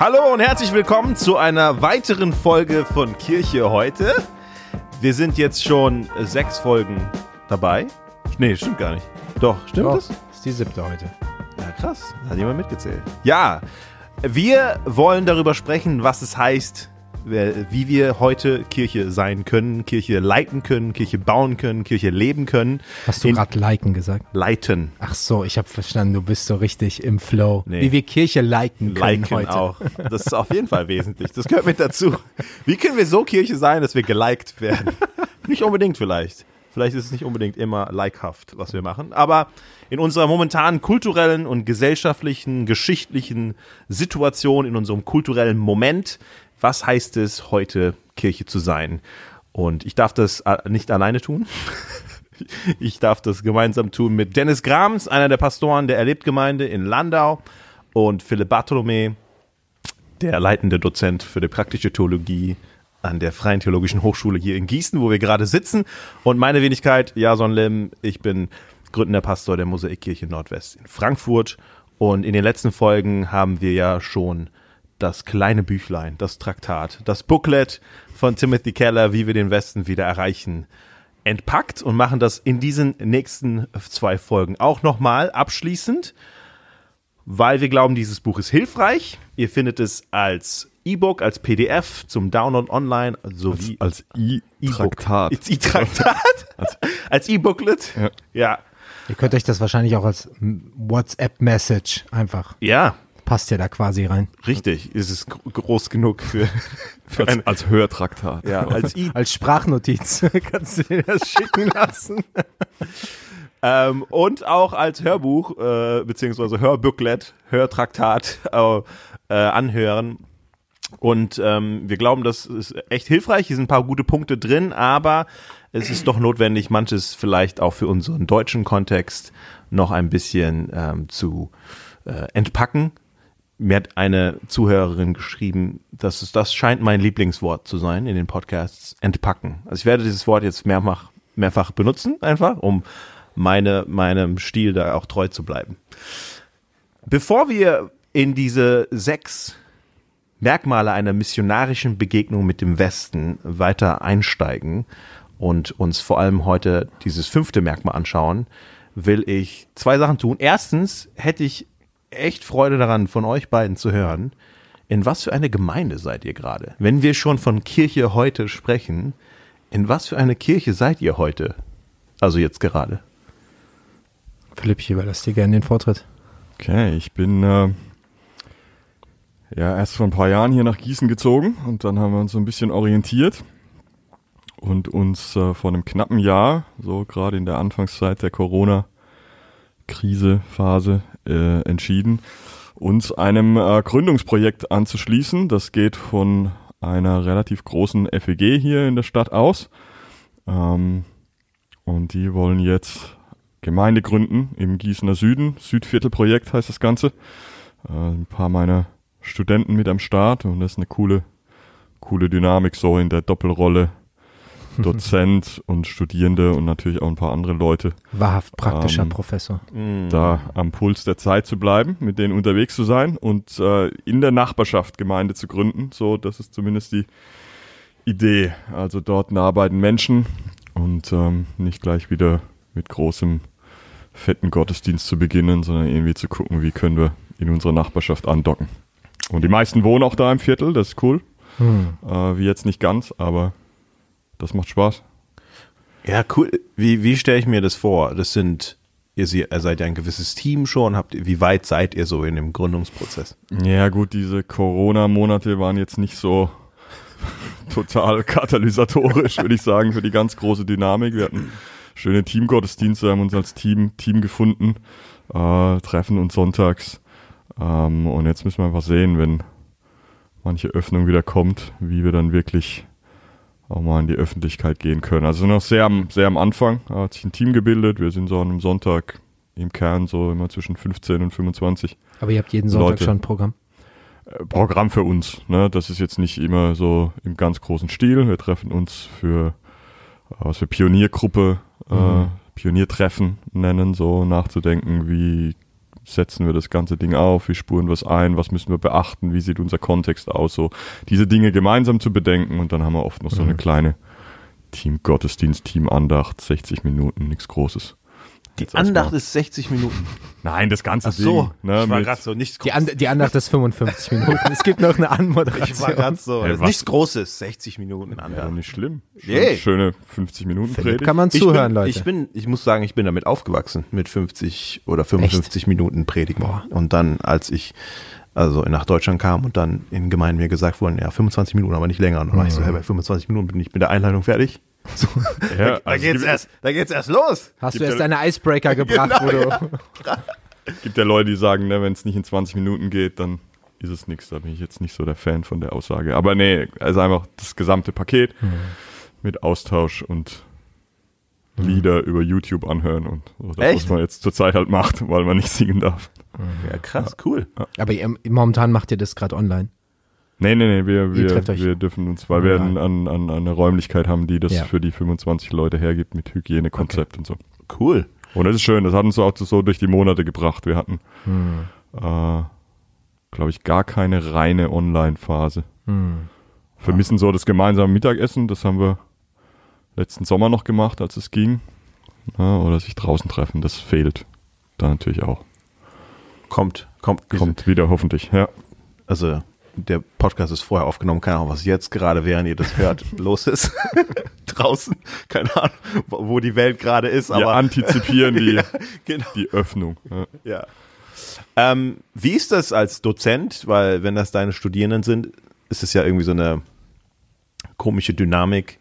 Hallo und herzlich willkommen zu einer weiteren Folge von Kirche heute. Wir sind jetzt schon sechs Folgen dabei. Nee, stimmt gar nicht. Doch, stimmt Doch, das? ist die siebte heute. Ja, krass. Hat jemand mitgezählt. Ja, wir wollen darüber sprechen, was es heißt, wie wir heute Kirche sein können, Kirche leiten können, Kirche bauen können, Kirche leben können. Hast du gerade liken gesagt? Leiten. Ach so, ich habe verstanden, du bist so richtig im Flow. Nee. Wie wir Kirche liken können Liken heute. auch. Das ist auf jeden Fall wesentlich. Das gehört mit dazu. Wie können wir so Kirche sein, dass wir geliked werden? Nicht unbedingt vielleicht. Vielleicht ist es nicht unbedingt immer likehaft, was wir machen. Aber in unserer momentanen kulturellen und gesellschaftlichen, geschichtlichen Situation, in unserem kulturellen Moment, was heißt es, heute Kirche zu sein? Und ich darf das äh, nicht alleine tun. Ich darf das gemeinsam tun mit Dennis Grams, einer der Pastoren der Erlebtgemeinde in Landau, und Philipp Bartholomä, der leitende Dozent für die praktische Theologie an der Freien Theologischen Hochschule hier in Gießen, wo wir gerade sitzen. Und meine Wenigkeit, Jason Lim, ich bin gründender Pastor der Mosaikkirche Nordwest in Frankfurt. Und in den letzten Folgen haben wir ja schon das kleine Büchlein, das Traktat, das Booklet von Timothy Keller, wie wir den Westen wieder erreichen, entpackt und machen das in diesen nächsten zwei Folgen auch nochmal abschließend weil wir glauben, dieses Buch ist hilfreich. Ihr findet es als E-Book, als PDF zum Download online sowie Als E-Book. I-Traktat. Als E-Traktat. als E-Booklet. Ja. Ja. Ihr könnt euch das wahrscheinlich auch als WhatsApp-Message einfach. Ja, Passt ja da quasi rein. richtig. Ist es gro- groß genug für, für Als, ein, als Hörtraktat. ja, als Als Sprachnotiz kannst du dir das schicken lassen. ähm, und auch als Hörbuch äh, beziehungsweise Hörbooklet, Hörtraktat äh, äh, anhören. Und ähm, wir glauben, das ist echt hilfreich. Hier sind ein paar gute Punkte drin, aber es ist doch notwendig, manches vielleicht auch für unseren deutschen Kontext noch ein bisschen ähm, zu äh, entpacken. Mir hat eine Zuhörerin geschrieben, dass es, das scheint mein Lieblingswort zu sein in den Podcasts, entpacken. Also ich werde dieses Wort jetzt mehrfach, mehrfach benutzen, einfach, um meine, meinem Stil da auch treu zu bleiben. Bevor wir in diese sechs Merkmale einer missionarischen Begegnung mit dem Westen weiter einsteigen und uns vor allem heute dieses fünfte Merkmal anschauen, will ich zwei Sachen tun. Erstens hätte ich echt Freude daran, von euch beiden zu hören, in was für eine Gemeinde seid ihr gerade? Wenn wir schon von Kirche heute sprechen, in was für eine Kirche seid ihr heute? Also jetzt gerade. Philipp, ich überlasse dir gerne den Vortritt. Okay, ich bin äh, ja erst vor ein paar Jahren hier nach Gießen gezogen und dann haben wir uns so ein bisschen orientiert und uns äh, vor einem knappen Jahr, so gerade in der Anfangszeit der Corona-Krise-Phase, äh, entschieden, uns einem äh, Gründungsprojekt anzuschließen. Das geht von einer relativ großen FEG hier in der Stadt aus. Ähm, und die wollen jetzt Gemeinde gründen im Gießener Süden. Südviertelprojekt heißt das Ganze. Äh, ein paar meiner Studenten mit am Start und das ist eine coole, coole Dynamik so in der Doppelrolle Dozent und Studierende und natürlich auch ein paar andere Leute Wahrhaft praktischer Ähm, Professor. da am Puls der Zeit zu bleiben, mit denen unterwegs zu sein und äh, in der Nachbarschaft Gemeinde zu gründen. So, das ist zumindest die Idee. Also dort arbeiten Menschen und ähm, nicht gleich wieder mit großem fetten Gottesdienst zu beginnen, sondern irgendwie zu gucken, wie können wir in unserer Nachbarschaft andocken. Und die meisten wohnen auch da im Viertel, das ist cool. Hm. Äh, wie jetzt nicht ganz, aber das macht Spaß. Ja, cool. Wie, wie stelle ich mir das vor? Das sind, ihr, se- ihr seid ja ein gewisses Team schon. Habt, ihr- wie weit seid ihr so in dem Gründungsprozess? Ja, gut, diese Corona-Monate waren jetzt nicht so total katalysatorisch, würde ich sagen, für die ganz große Dynamik. Wir hatten schöne Teamgottesdienste, haben uns als Team, Team gefunden, äh, treffen uns sonntags. Ähm, und jetzt müssen wir einfach sehen, wenn manche Öffnung wieder kommt, wie wir dann wirklich auch mal in die Öffentlichkeit gehen können. Also noch sehr am, sehr am Anfang äh, hat sich ein Team gebildet. Wir sind so an einem Sonntag im Kern so immer zwischen 15 und 25. Aber ihr habt jeden Sonntag Leute. schon ein Programm. Äh, Programm für uns. Ne? Das ist jetzt nicht immer so im ganz großen Stil. Wir treffen uns für, äh, was wir Pioniergruppe, äh, Mhm. Pioniertreffen nennen, so nachzudenken, wie setzen wir das ganze Ding auf, wie spuren wir es ein, was müssen wir beachten, wie sieht unser Kontext aus, so diese Dinge gemeinsam zu bedenken und dann haben wir oft noch so eine kleine Team-Gottesdienst, Team-Andacht, 60 Minuten, nichts Großes. Die Jetzt Andacht ist 60 Minuten. Nein, das ganze Ach so, Ding. Ne, ich war gerade so, nichts Die, An die Andacht ist 55 Minuten. Es gibt noch eine Ich war Anmoderation. gerade so, Hey, das ist was? nichts Großes, 60 Minuten ja, doch Andacht. nicht schlimm. Schön, Yay. Schöne 50 Minuten Philipp Predigt. kann man Ich zuhören, bin, Leute. Ich bin, ich muss sagen, ich bin damit aufgewachsen mit 50 oder 55 Minuten Predigen. Und dann, als ich also nach Deutschland kam und dann in Gemeinden mir gesagt wurden, ja, 25 Minuten, aber nicht länger. Und dann war ich so, hey, bei 25 Minuten bin ich mit der Einleitung fertig. So, Ja, da, also es geht's gibt- erst, da geht's erst los. Hast du erst ja- deine Icebreaker gebracht, Genau, du, gibt ja Leute, die sagen, ne, wenn es nicht in 20 Minuten geht, dann ist es nichts. Da bin ich jetzt nicht so der Fan von der Aussage. Aber nee, also einfach das gesamte Paket mit Austausch und Lieder über YouTube anhören und so das, Echt? was man jetzt zurzeit halt macht, weil man nicht singen darf. Ja, krass, cool. aber ihr, momentan macht ihr das gerade online. Nee, nee, nee, wir, wir, wir dürfen uns, weil wir Ja. an, an, an eine Räumlichkeit haben, die das Ja. für die 25 Leute hergibt mit Hygienekonzept und so. Cool. Und das ist schön, das hat uns auch so durch die Monate gebracht. Wir hatten, Hm. äh, glaube ich, gar keine reine Online-Phase. Hm. Vermissen so das gemeinsame Mittagessen, das haben wir letzten Sommer noch gemacht, als es ging. Ja, oder sich draußen treffen, das fehlt da natürlich auch. Kommt, kommt, Kommt wieder hoffentlich, ja. Also, der Podcast ist vorher aufgenommen, keine Ahnung, was jetzt gerade, während ihr das hört, los ist. Draußen, keine Ahnung, wo die Welt gerade ist, Wir aber antizipieren die, genau. die Öffnung. Ja. Ja. Ähm, wie ist das als Dozent? Weil wenn das deine Studierenden sind, ist es ja irgendwie so eine komische Dynamik.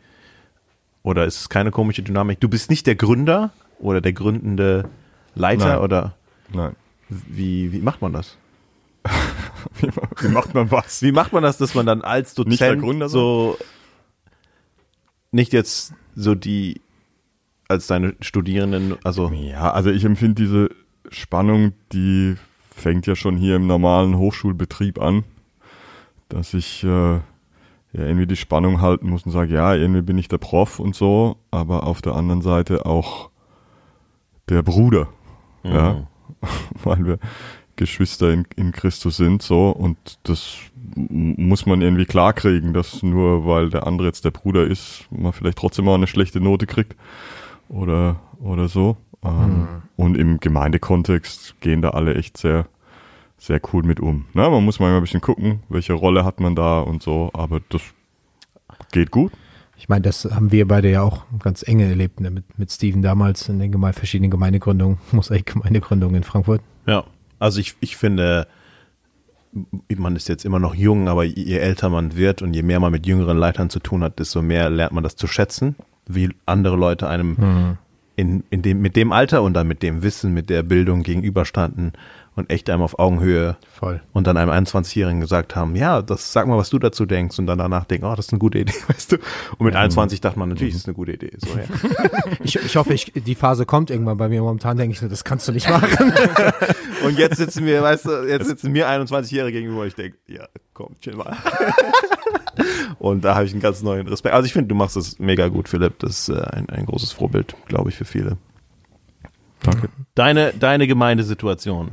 Oder ist es keine komische Dynamik? Du bist nicht der Gründer oder der gründende Leiter Nein. oder Nein. wie, wie macht man das? Wie, wie macht man was? Wie macht man das, dass man dann als Dozent Gründer so nicht jetzt so die als deine Studierenden, also Ja, also ich empfinde diese Spannung, die fängt ja schon hier im normalen Hochschulbetrieb an, dass ich äh, ja irgendwie die Spannung halten muss und sage, ja, irgendwie bin ich der Prof und so, aber auf der anderen Seite auch der Bruder, ja, weil wir Geschwister in, in Christus sind, so und das muss man irgendwie klarkriegen, dass nur weil der andere jetzt der Bruder ist, man vielleicht trotzdem mal eine schlechte Note kriegt oder, oder so. Ähm, Und im Gemeindekontext gehen da alle echt sehr, sehr cool mit um. Na, man muss manchmal ein bisschen gucken, welche Rolle hat man da und so, aber das geht gut. Ich meine, das haben wir beide ja auch ganz enge erlebt ne? mit, mit Steven damals in den geme verschiedenen Gemeindegründungen, Mosaik-Gemeindegründungen in Frankfurt. Ja, also ich, ich finde, man ist jetzt immer noch jung, aber je älter man wird und je mehr man mit jüngeren Leitern zu tun hat, desto mehr lernt man das zu schätzen, wie andere Leute einem in, in dem, mit dem Alter und dann mit dem Wissen, mit der Bildung gegenüberstanden und echt einem auf Augenhöhe Voll. und dann einem 21-Jährigen gesagt haben, ja, das sag mal, was du dazu denkst und dann danach denken, oh, das ist eine gute Idee, weißt du. Und mit 21 dachte man, natürlich ist es eine gute Idee. So, ja. Ich, ich hoffe, ich, die Phase kommt irgendwann bei mir. Momentan denke ich das kannst du nicht machen. Und jetzt sitzen wir, weißt du, jetzt sitzen mir 21-Jährige gegenüber und ich denke, ja, komm, chill mal. und da habe ich einen ganz neuen Respekt. Also ich finde, du machst das mega gut, Philipp. Das ist äh, ein, ein großes Vorbild, glaube ich, für viele. Danke. Deine, deine Gemeindesituation,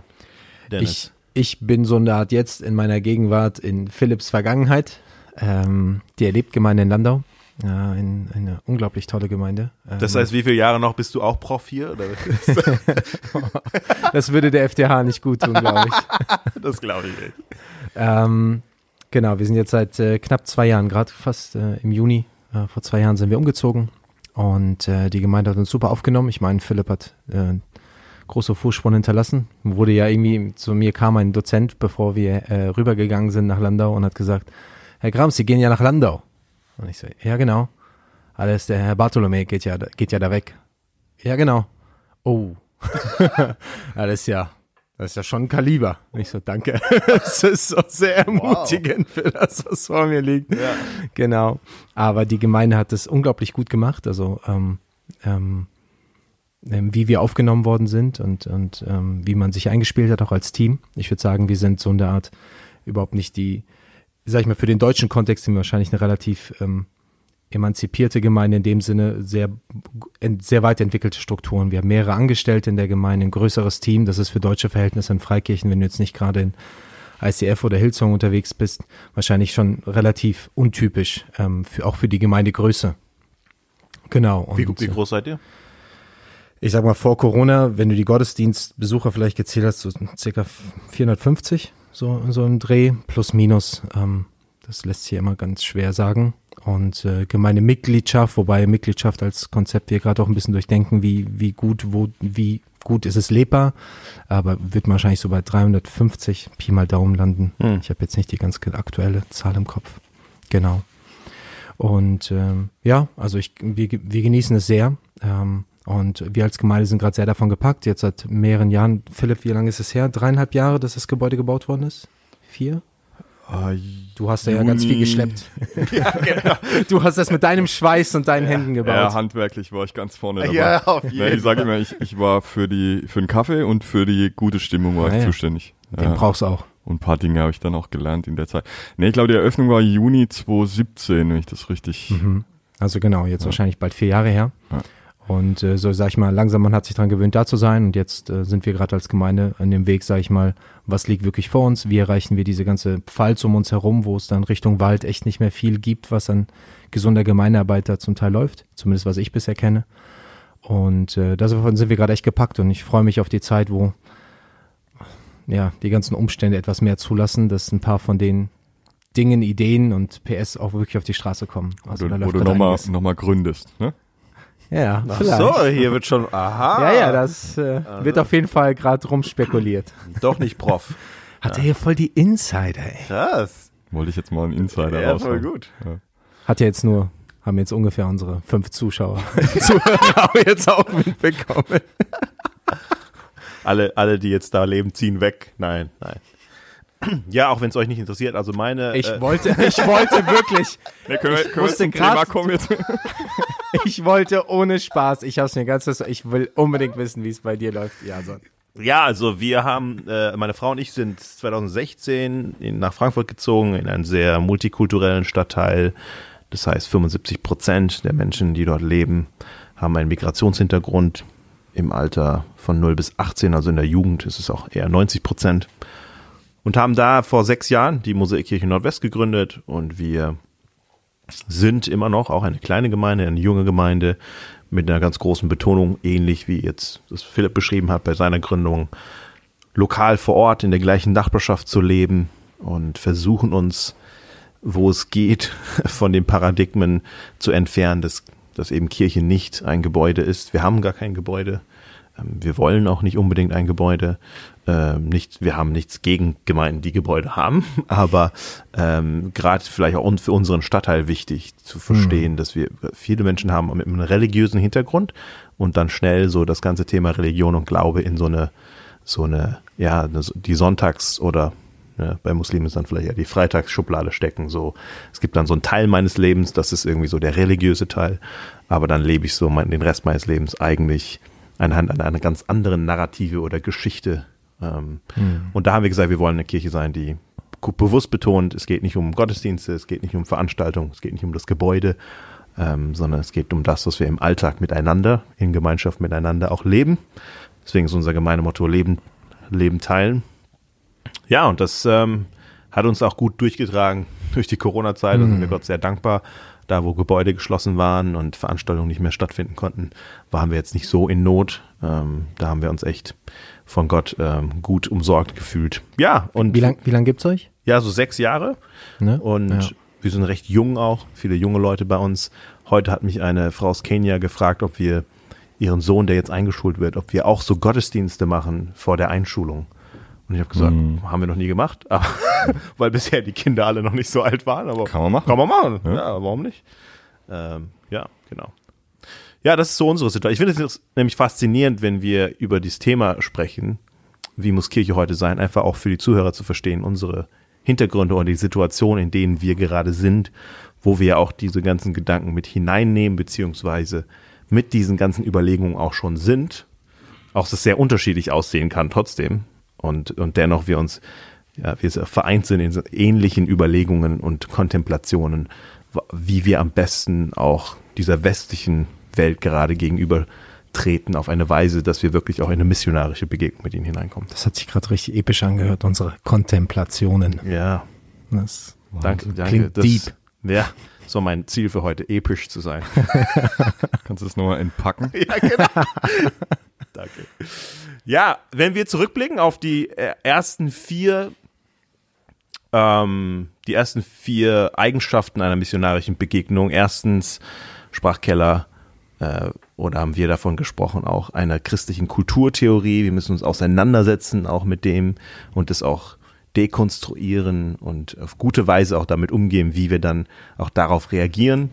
Dennis. Ich, ich bin so eine Art jetzt in meiner Gegenwart in Philipps Vergangenheit. Ähm, die Erlebtgemeinde in Landau. Ja, ein, eine unglaublich tolle Gemeinde. Ähm, das heißt, wie viele Jahre noch bist du auch Prof hier? Oder? das würde der FDH nicht gut tun, glaube ich. Das glaube ich nicht. Ähm, genau, wir sind jetzt seit äh, knapp zwei Jahren, gerade fast äh, im Juni, äh, vor zwei Jahren sind wir umgezogen und äh, die Gemeinde hat uns super aufgenommen. Ich meine, Philipp hat äh, große Fußspuren hinterlassen. Wurde ja irgendwie, zu mir kam ein Dozent, bevor wir äh, rübergegangen sind nach Landau und hat gesagt, Herr Grams, Sie gehen ja nach Landau. Und ich so, ja genau. Alles, der Herr Bartholomä geht ja, geht ja da weg. Ja genau. Oh. Alles ja, das ist ja schon ein Kaliber. Und ich so, danke. Das ist so sehr ermutigend für das, was vor mir liegt. Ja. Genau. Aber die Gemeinde hat das unglaublich gut gemacht. Also ähm, ähm, ähm, wie wir aufgenommen worden sind und, und ähm, wie man sich eingespielt hat, auch als Team. Ich würde sagen, wir sind so in der Art überhaupt nicht die, sag ich mal, für den deutschen Kontext sind wir wahrscheinlich eine relativ ähm, emanzipierte Gemeinde in dem Sinne, sehr, sehr weit entwickelte Strukturen. Wir haben mehrere Angestellte in der Gemeinde, ein größeres Team. Das ist für deutsche Verhältnisse in Freikirchen, wenn du jetzt nicht gerade in ICF oder Hillsong unterwegs bist, wahrscheinlich schon relativ untypisch, ähm, für, auch für die Gemeindegröße. Genau. Und, wie, wie groß seid ihr? Ich sag mal, vor Corona, wenn du die Gottesdienstbesucher vielleicht gezählt hast, so circa 450, so, so ein Dreh, plus minus. Ähm, das lässt sich immer ganz schwer sagen. Und äh, Gemeindemitgliedschaft, wobei Mitgliedschaft als Konzept wir gerade auch ein bisschen durchdenken, wie, wie gut, wo, wie gut ist es lebbar, aber wird wahrscheinlich so bei 350 Pi mal Daumen landen. Hm. Ich habe jetzt nicht die ganz aktuelle Zahl im Kopf. Genau. Und ähm, ja, also ich, wir, wir genießen es sehr. Ähm, und wir als Gemeinde sind gerade sehr davon gepackt. Jetzt seit mehreren Jahren. Philipp, wie lange ist es her? Dreieinhalb Jahre, dass das Gebäude gebaut worden ist? Vier? Uh, du hast ja ganz viel geschleppt. ja, genau. Du hast das mit deinem Schweiß und deinen ja, Händen gebaut. Ja, handwerklich war ich ganz vorne dabei. Ja, auf jeden Fall. Ich sage immer, ich, ich war für, die, für den Kaffee und für die gute Stimmung war ah, ich ja. zuständig. Den ja. brauchst du auch. Und ein paar Dinge habe ich dann auch gelernt in der Zeit. Nee, ich glaube, die Eröffnung war Juni 2017, wenn ich das richtig. Mhm. Also genau, jetzt wahrscheinlich bald vier Jahre her. Und äh, so sag ich mal, langsam man hat sich daran gewöhnt, da zu sein. Und jetzt äh, sind wir gerade als Gemeinde an dem Weg, sag ich mal, was liegt wirklich vor uns? Wie erreichen wir diese ganze Pfalz um uns herum, wo es dann Richtung Wald echt nicht mehr viel gibt, was an gesunder Gemeindearbeit da zum Teil läuft, zumindest was ich bisher kenne. Und äh, davon sind wir gerade echt gepackt und ich freue mich auf die Zeit, wo ja die ganzen Umstände etwas mehr zulassen, dass ein paar von den Dingen, Ideen und PS auch wirklich auf die Straße kommen. Also wo du, da läuft du nochmal noch mal gründest, ne? Ja, Ach vielleicht. so, hier wird schon, aha. Ja, ja, das äh, also. wird auf jeden Fall gerade rumspekuliert. Doch nicht Prof. Hat ja. er hier voll die Insider, ey. Krass. Wollte ich jetzt mal einen Insider Ja, voll gut. Ja. Hat ja jetzt nur, haben jetzt ungefähr unsere fünf Zuschauer, Zuhörer jetzt auch mitbekommen. alle, alle, die jetzt da leben, ziehen weg. Nein, nein. Ja, auch wenn es euch nicht interessiert. Also meine. Ich äh, wollte, ich wollte wirklich. Ne, können wir, können wir zum Thema kommen jetzt? ich wollte ohne Spaß. Ich hab's mir ganz, ich will unbedingt wissen, wie es bei dir läuft, Jason. Ja, also wir haben, äh, meine Frau und ich sind 2016 in, nach Frankfurt gezogen, in einen sehr multikulturellen Stadtteil. Das heißt, 75 Prozent der Menschen, die dort leben, haben einen Migrationshintergrund. Im Alter von 0 bis 18, also in der Jugend, ist es auch eher 90 Prozent und haben da vor sechs Jahren die Mosaikkirche Nordwest gegründet und wir sind immer noch auch eine kleine Gemeinde, eine junge Gemeinde mit einer ganz großen Betonung, ähnlich wie jetzt das Philipp beschrieben hat bei seiner Gründung, lokal vor Ort in der gleichen Nachbarschaft zu leben und versuchen uns, wo es geht, von den Paradigmen zu entfernen, dass, dass eben Kirche nicht ein Gebäude ist. Wir haben gar kein Gebäude. Ähm, wir wollen auch nicht unbedingt ein Gebäude, ähm, nicht, wir haben nichts gegen Gemeinden, die Gebäude haben, aber ähm, gerade vielleicht auch für unseren Stadtteil wichtig zu verstehen, mhm. dass wir viele Menschen haben mit einem religiösen Hintergrund und dann schnell so das ganze Thema Religion und Glaube in so eine, so eine, ja, die Sonntags- oder ja, bei Muslimen ist dann vielleicht ja die Freitagsschublade stecken. So, es gibt dann so einen Teil meines Lebens, das ist irgendwie so der religiöse Teil, aber dann lebe ich so mein, den Rest meines Lebens eigentlich anhand einer ganz anderen Narrative oder Geschichte ähm, mhm. Und da haben wir gesagt, wir wollen eine Kirche sein, die bewusst betont, es geht nicht um Gottesdienste, es geht nicht um Veranstaltungen, es geht nicht um das Gebäude, ähm, sondern es geht um das, was wir im Alltag miteinander, in Gemeinschaft miteinander auch leben. Deswegen ist unser Gemeinemotto Leben, Leben teilen. Ja, und das ähm, hat uns auch gut durchgetragen durch die Corona-Zeit. Da sind wir hm. Gott sehr dankbar. Da, wo Gebäude geschlossen waren und Veranstaltungen nicht mehr stattfinden konnten, waren wir jetzt nicht so in Not. Ähm, da haben wir uns echt von Gott ähm, gut umsorgt gefühlt. Ja, und. Wie lange wie lang gibt's euch? Ja, so sechs Jahre. Ne? Und ja. wir sind recht jung auch, viele junge Leute bei uns. Heute hat mich eine Frau aus Kenia gefragt, ob wir ihren Sohn, der jetzt eingeschult wird, ob wir auch so Gottesdienste machen vor der Einschulung. Und ich habe gesagt, mhm. haben wir noch nie gemacht, aber, weil bisher die Kinder alle noch nicht so alt waren. Aber kann man machen. Kann man machen, ja, ja warum nicht? Ähm, ja, genau. Ja, das ist so unsere Situation. Ich finde es nämlich faszinierend, wenn wir über dieses Thema sprechen, wie muss Kirche heute sein, einfach auch für die Zuhörer zu verstehen, unsere Hintergründe und die Situation, in denen wir gerade sind, wo wir auch diese ganzen Gedanken mit hineinnehmen, beziehungsweise mit diesen ganzen Überlegungen auch schon sind. Auch dass es sehr unterschiedlich aussehen kann trotzdem. Und, und dennoch wir uns, ja, wir vereint sind in ähnlichen Überlegungen und Kontemplationen, wie wir am besten auch dieser westlichen Welt gerade gegenüber treten auf eine Weise, dass wir wirklich auch in eine missionarische Begegnung mit ihnen hineinkommen. Das hat sich gerade richtig episch angehört, unsere Kontemplationen. Ja. Das danke, danke. Klingt das, deep. Ja, so mein Ziel für heute, episch zu sein. Kannst du das nochmal entpacken? ja, genau. danke. Ja, wenn wir zurückblicken auf die äh, ersten vier ähm, die ersten vier Eigenschaften einer missionarischen Begegnung. Erstens sprach Keller äh, oder haben wir davon gesprochen, auch einer christlichen Kulturtheorie. Wir müssen uns auseinandersetzen auch mit dem und es auch dekonstruieren und auf gute Weise auch damit umgehen, wie wir dann auch darauf reagieren.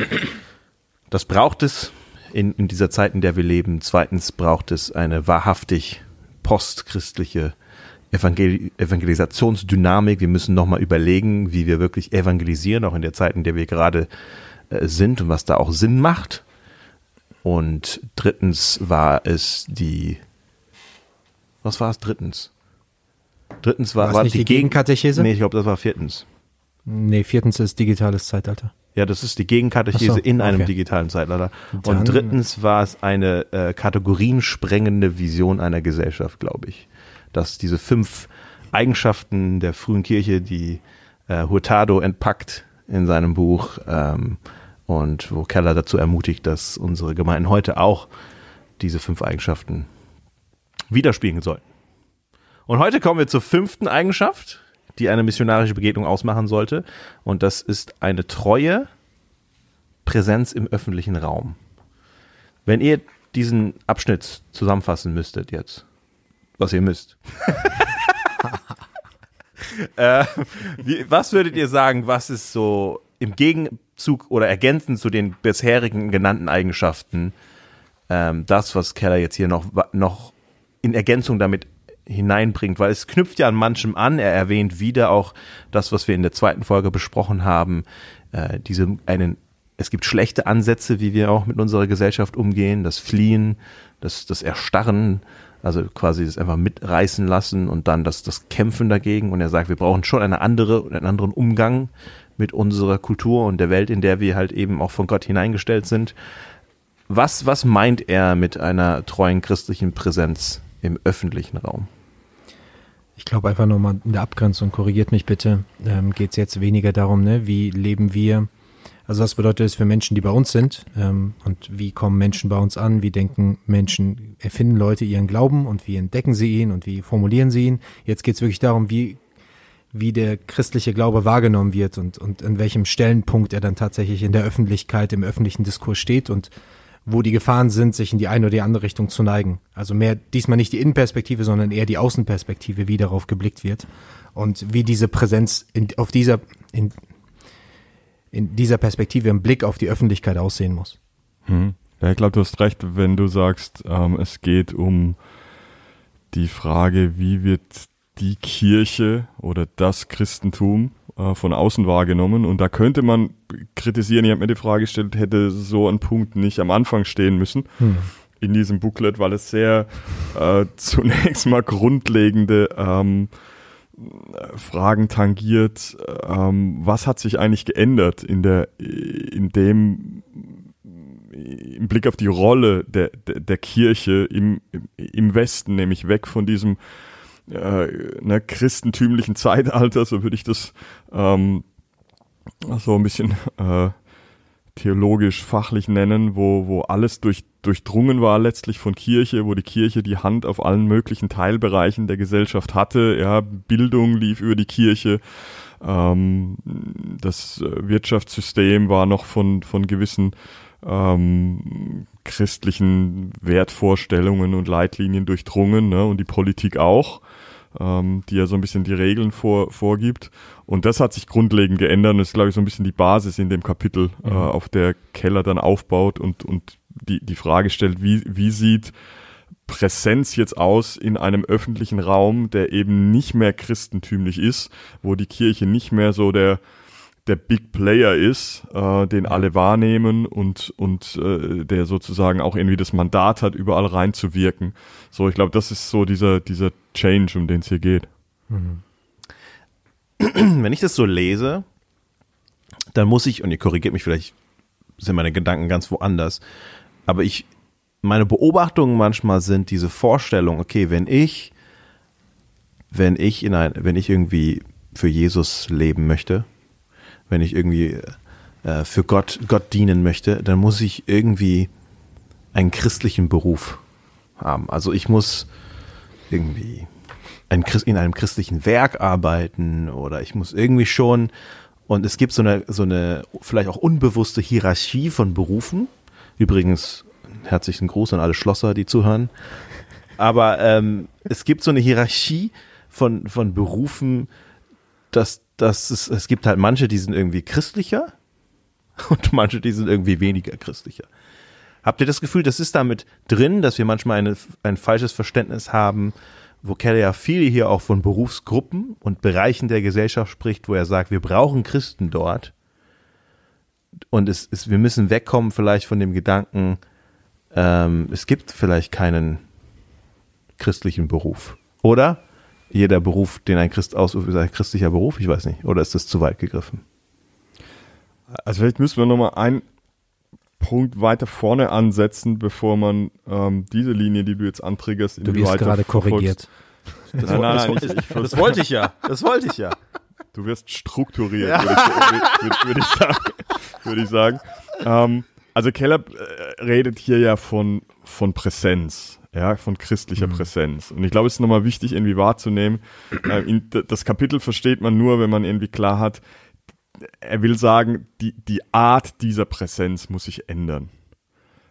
Das braucht es in, in dieser Zeit, in der wir leben. Zweitens braucht es eine wahrhaftig postchristliche Evangel Evangelisationsdynamik. Wir müssen nochmal überlegen, wie wir wirklich evangelisieren, auch in der Zeit, in der wir gerade äh, sind und was da auch Sinn macht. Und drittens war es die, was war es drittens? Drittens war, War nicht die, die Gegen Gegenkatechese? Nee, ich glaube, das war viertens. Nee, viertens ist digitales Zeitalter. Ja, das ist die Gegenkatechese so, in einem okay. digitalen Zeitalter. Dann- Und drittens war es eine äh, kategoriensprengende Vision einer Gesellschaft, glaube ich. Dass diese fünf Eigenschaften der frühen Kirche, die äh, Hurtado entpackt in seinem Buch ähm, und wo Keller dazu ermutigt, dass unsere Gemeinden heute auch diese fünf Eigenschaften widerspiegeln sollten. Und heute kommen wir zur fünften Eigenschaft, die eine missionarische Begegnung ausmachen sollte. Und das ist eine treue Präsenz im öffentlichen Raum. Wenn ihr diesen Abschnitt zusammenfassen müsstet jetzt, was ihr müsst. äh, wie, was würdet ihr sagen, was ist so im Gegenzug oder ergänzend zu den bisherigen genannten Eigenschaften ähm, das, was Keller jetzt hier noch, noch in Ergänzung damit hineinbringt, weil es knüpft ja an manchem an. Er erwähnt wieder auch das, was wir in der zweiten Folge besprochen haben, äh, diese einen es gibt schlechte Ansätze, wie wir auch mit unserer Gesellschaft umgehen, das Fliehen, das, das Erstarren, also quasi das einfach mitreißen lassen und dann das, das Kämpfen dagegen. Und er sagt, wir brauchen schon eine andere, einen anderen Umgang mit unserer Kultur und der Welt, in der wir halt eben auch von Gott hineingestellt sind. Was, was meint er mit einer treuen christlichen Präsenz im öffentlichen Raum? Ich glaube einfach nochmal in der Abgrenzung, korrigiert mich bitte, ähm, geht es jetzt weniger darum, ne, wie leben wir, also was bedeutet es für Menschen, die bei uns sind ähm, und wie kommen Menschen bei uns an, wie denken Menschen, erfinden Leute ihren Glauben und wie entdecken sie ihn und wie formulieren sie ihn. Jetzt geht es wirklich darum, wie, wie der christliche Glaube wahrgenommen wird und, und in welchem Stellenpunkt er dann tatsächlich in der Öffentlichkeit, im öffentlichen Diskurs steht und wo die Gefahren sind, sich in die eine oder die andere Richtung zu neigen. Also mehr diesmal nicht die Innenperspektive, sondern eher die Außenperspektive, wie darauf geblickt wird und wie diese Präsenz in, auf dieser in, in dieser Perspektive im Blick auf die Öffentlichkeit aussehen muss. Hm. Ja, ich glaube, du hast recht, wenn du sagst, ähm, es geht um die Frage, wie wird die Kirche oder das Christentum äh, von außen wahrgenommen. Und da könnte man kritisieren, ich habe mir die Frage gestellt, hätte so ein Punkt nicht am Anfang stehen müssen Hm. in diesem Booklet, weil es sehr äh, zunächst mal grundlegende ähm, Fragen tangiert. Ähm, was hat sich eigentlich geändert in der, in dem, im Blick auf die Rolle der, der, der Kirche im, im Westen, nämlich weg von diesem äh, ne, christentümlichen Zeitalter, so würde ich das ähm, so ein bisschen äh, theologisch fachlich nennen, wo, wo alles durch, durchdrungen war letztlich von Kirche, wo die Kirche die Hand auf allen möglichen Teilbereichen der Gesellschaft hatte. Ja, Bildung lief über die Kirche. Ähm, das äh, Wirtschaftssystem war noch von, von gewissen ähm, christlichen Wertvorstellungen und Leitlinien durchdrungen ne, und die Politik auch, ähm, die ja so ein bisschen die Regeln vor, vorgibt. Und das hat sich grundlegend geändert und das ist, glaube ich, so ein bisschen die Basis in dem Kapitel, äh, auf der Keller dann aufbaut und, und die, die Frage stellt, wie, wie sieht Präsenz jetzt aus in einem öffentlichen Raum, der eben nicht mehr christentümlich ist, wo die Kirche nicht mehr so der der Big Player ist, äh, den alle wahrnehmen und und äh, der sozusagen auch irgendwie das Mandat hat, überall reinzuwirken. So, ich glaube, das ist so dieser dieser Change, um den es hier geht. Wenn ich das so lese, dann muss ich, und ihr korrigiert mich vielleicht, sind meine Gedanken ganz woanders, aber ich, meine Beobachtungen manchmal sind diese Vorstellung, okay, wenn ich, wenn ich in ein, wenn ich irgendwie für Jesus leben möchte, wenn ich irgendwie äh, für Gott, Gott dienen möchte, dann muss ich irgendwie einen christlichen Beruf haben. Also ich muss irgendwie ein, in einem christlichen Werk arbeiten oder ich muss irgendwie schon und es gibt so eine, so eine vielleicht auch unbewusste Hierarchie von Berufen. Übrigens, herzlichen Gruß an alle Schlosser, die zuhören. Aber ähm, es gibt so eine Hierarchie von, von Berufen, dass, dass es, es gibt halt manche, die sind irgendwie christlicher und manche, die sind irgendwie weniger christlicher. Habt ihr das Gefühl, das ist damit drin, dass wir manchmal eine, ein falsches Verständnis haben, wo Keller ja viel hier auch von Berufsgruppen und Bereichen der Gesellschaft spricht, wo er sagt, wir brauchen Christen dort. Und es ist, wir müssen wegkommen vielleicht von dem Gedanken, ähm, es gibt vielleicht keinen christlichen Beruf. Oder? Jeder Beruf, den ein Christ ausübt, ist ein christlicher Beruf? Ich weiß nicht. Oder ist das zu weit gegriffen? Also vielleicht müssen wir nochmal einen Punkt weiter vorne ansetzen, bevor man ähm, diese Linie, die du jetzt antriggerst, in Du wirst gerade korrigiert. Das, nein, nein, nein, ich, ich, das wollte ich ja. Das wollte ich ja. Du wirst strukturiert, ja. würde ich, würd, würd ich sagen. Würde ich sagen. Ähm, also Keller äh, redet hier ja von, von Präsenz, ja, von christlicher mhm. Präsenz. Und ich glaube, es ist nochmal wichtig, irgendwie wahrzunehmen. Äh, in, das Kapitel versteht man nur, wenn man irgendwie klar hat, er will sagen, die, die Art dieser Präsenz muss sich ändern.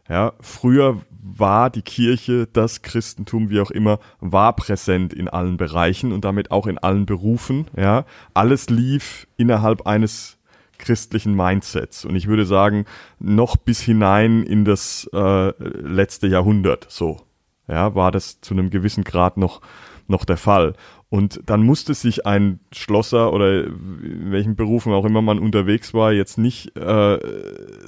Ja, früher war die Kirche, das Christentum, wie auch immer, war präsent in allen Bereichen und damit auch in allen Berufen. Ja, alles lief innerhalb eines christlichen Mindsets und ich würde sagen noch bis hinein in das äh, letzte Jahrhundert so ja war das zu einem gewissen Grad noch noch der Fall. Und dann musste sich ein Schlosser oder in welchen Berufen auch immer man unterwegs war, jetzt nicht äh,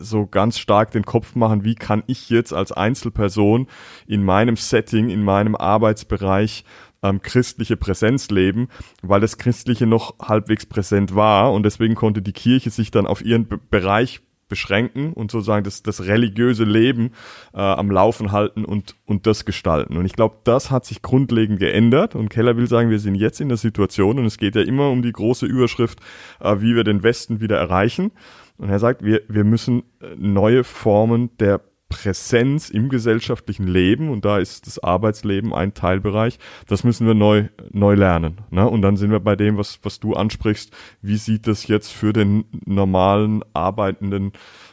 so ganz stark den Kopf machen, wie kann ich jetzt als Einzelperson in meinem Setting, in meinem Arbeitsbereich ähm, christliche Präsenz leben, weil das Christliche noch halbwegs präsent war. Und deswegen konnte die Kirche sich dann auf ihren Be Bereich beschränken und sozusagen das, das religiöse Leben äh, am Laufen halten und, und das gestalten. Und ich glaube, das hat sich grundlegend geändert. Und Keller will sagen, wir sind jetzt in der Situation und es geht ja immer um die große Überschrift, äh, wie wir den Westen wieder erreichen. Und er sagt, wir, wir müssen äh, neue Formen der Präsenz im gesellschaftlichen Leben und da ist das Arbeitsleben ein Teilbereich. Das müssen wir neu, neu lernen. Ne? Und dann sind wir bei dem, was, was du ansprichst. Wie sieht das jetzt für den normalen arbeitenden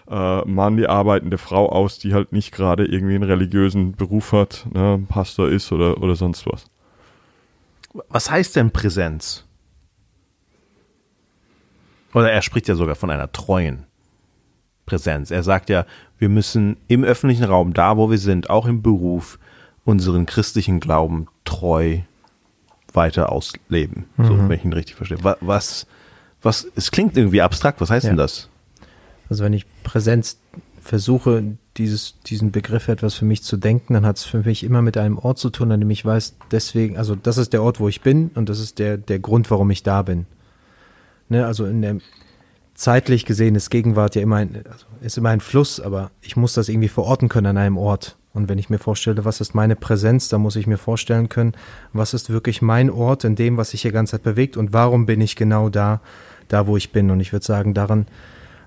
äh, Mann, die arbeitende Frau aus, die halt nicht gerade irgendwie einen religiösen Beruf hat, ne? Pastor ist oder, oder sonst was? Was heißt denn Präsenz? Oder er spricht ja sogar von einer treuen Präsenz. Er sagt ja, wir müssen im öffentlichen Raum, da wo wir sind, auch im Beruf, unseren christlichen Glauben treu weiter ausleben. Mhm. So, wenn ich ihn richtig verstehe. Was, was, es klingt irgendwie abstrakt, was heißt ja. denn das? Also wenn ich Präsenz versuche, dieses, diesen Begriff etwas für mich zu denken, dann hat es für mich immer mit einem Ort zu tun, an dem ich weiß, deswegen, also das ist der Ort, wo ich bin und das ist der, der Grund, warum ich da bin. Ne, also in der, zeitlich gesehen ist Gegenwart ja immer ein, also ist immer ein Fluss, aber ich muss das irgendwie verorten können an einem Ort. Und wenn ich mir vorstelle, was ist meine Präsenz, dann muss ich mir vorstellen können, was ist wirklich mein Ort in dem, was sich hier ganze Zeit bewegt und warum bin ich genau da, da wo ich bin. Und ich würde sagen, daran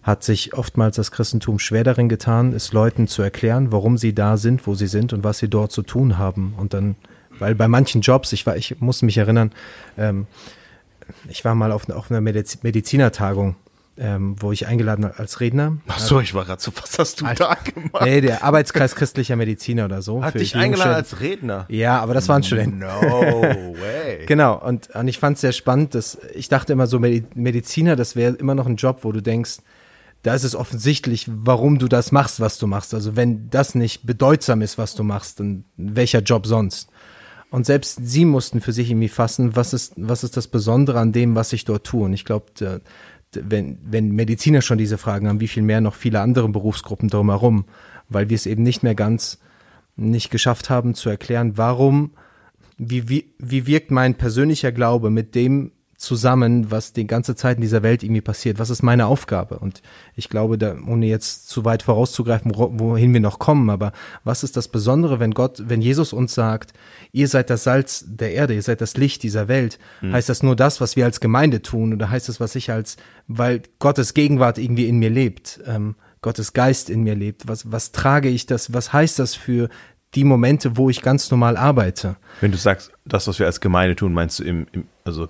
hat sich oftmals das Christentum schwer darin getan, es Leuten zu erklären, warum sie da sind, wo sie sind und was sie dort zu tun haben. Und dann, weil bei manchen Jobs, ich war, ich muss mich erinnern, ähm, ich war mal auf, auf einer Medizinertagung ähm, wo ich eingeladen war als Redner. Ach so, ich war gerade so, was hast du da gemacht? Nee, der Arbeitskreis christlicher Mediziner oder so. Hat dich eingeladen als Redner? Ja, aber das waren Studenten. No way. genau, und, und ich fand es sehr spannend, dass ich dachte immer so, Mediziner, das wäre immer noch ein Job, wo du denkst, da ist es offensichtlich, warum du das machst, was du machst. Also wenn das nicht bedeutsam ist, was du machst, dann welcher Job sonst? Und selbst sie mussten für sich irgendwie fassen, was ist, was ist das Besondere an dem, was ich dort tue. Und ich glaube, wenn, wenn Mediziner schon diese Fragen haben, wie viel mehr noch viele andere Berufsgruppen drumherum, weil wir es eben nicht mehr ganz nicht geschafft haben zu erklären, warum, wie, wie, wie wirkt mein persönlicher Glaube mit dem zusammen, was die ganze Zeit in dieser Welt irgendwie passiert? Was ist meine Aufgabe? Und ich glaube, da, ohne jetzt zu weit vorauszugreifen, wohin wir noch kommen, aber was ist das Besondere, wenn Gott, wenn Jesus uns sagt, ihr seid das Salz der Erde, ihr seid das Licht dieser Welt, mhm. heißt das nur das, was wir als Gemeinde tun oder heißt das, was ich als, weil Gottes Gegenwart irgendwie in mir lebt, ähm, Gottes Geist in mir lebt, was, was trage ich das, was heißt das für die Momente, wo ich ganz normal arbeite. Wenn du sagst, das, was wir als Gemeinde tun, meinst du im, im also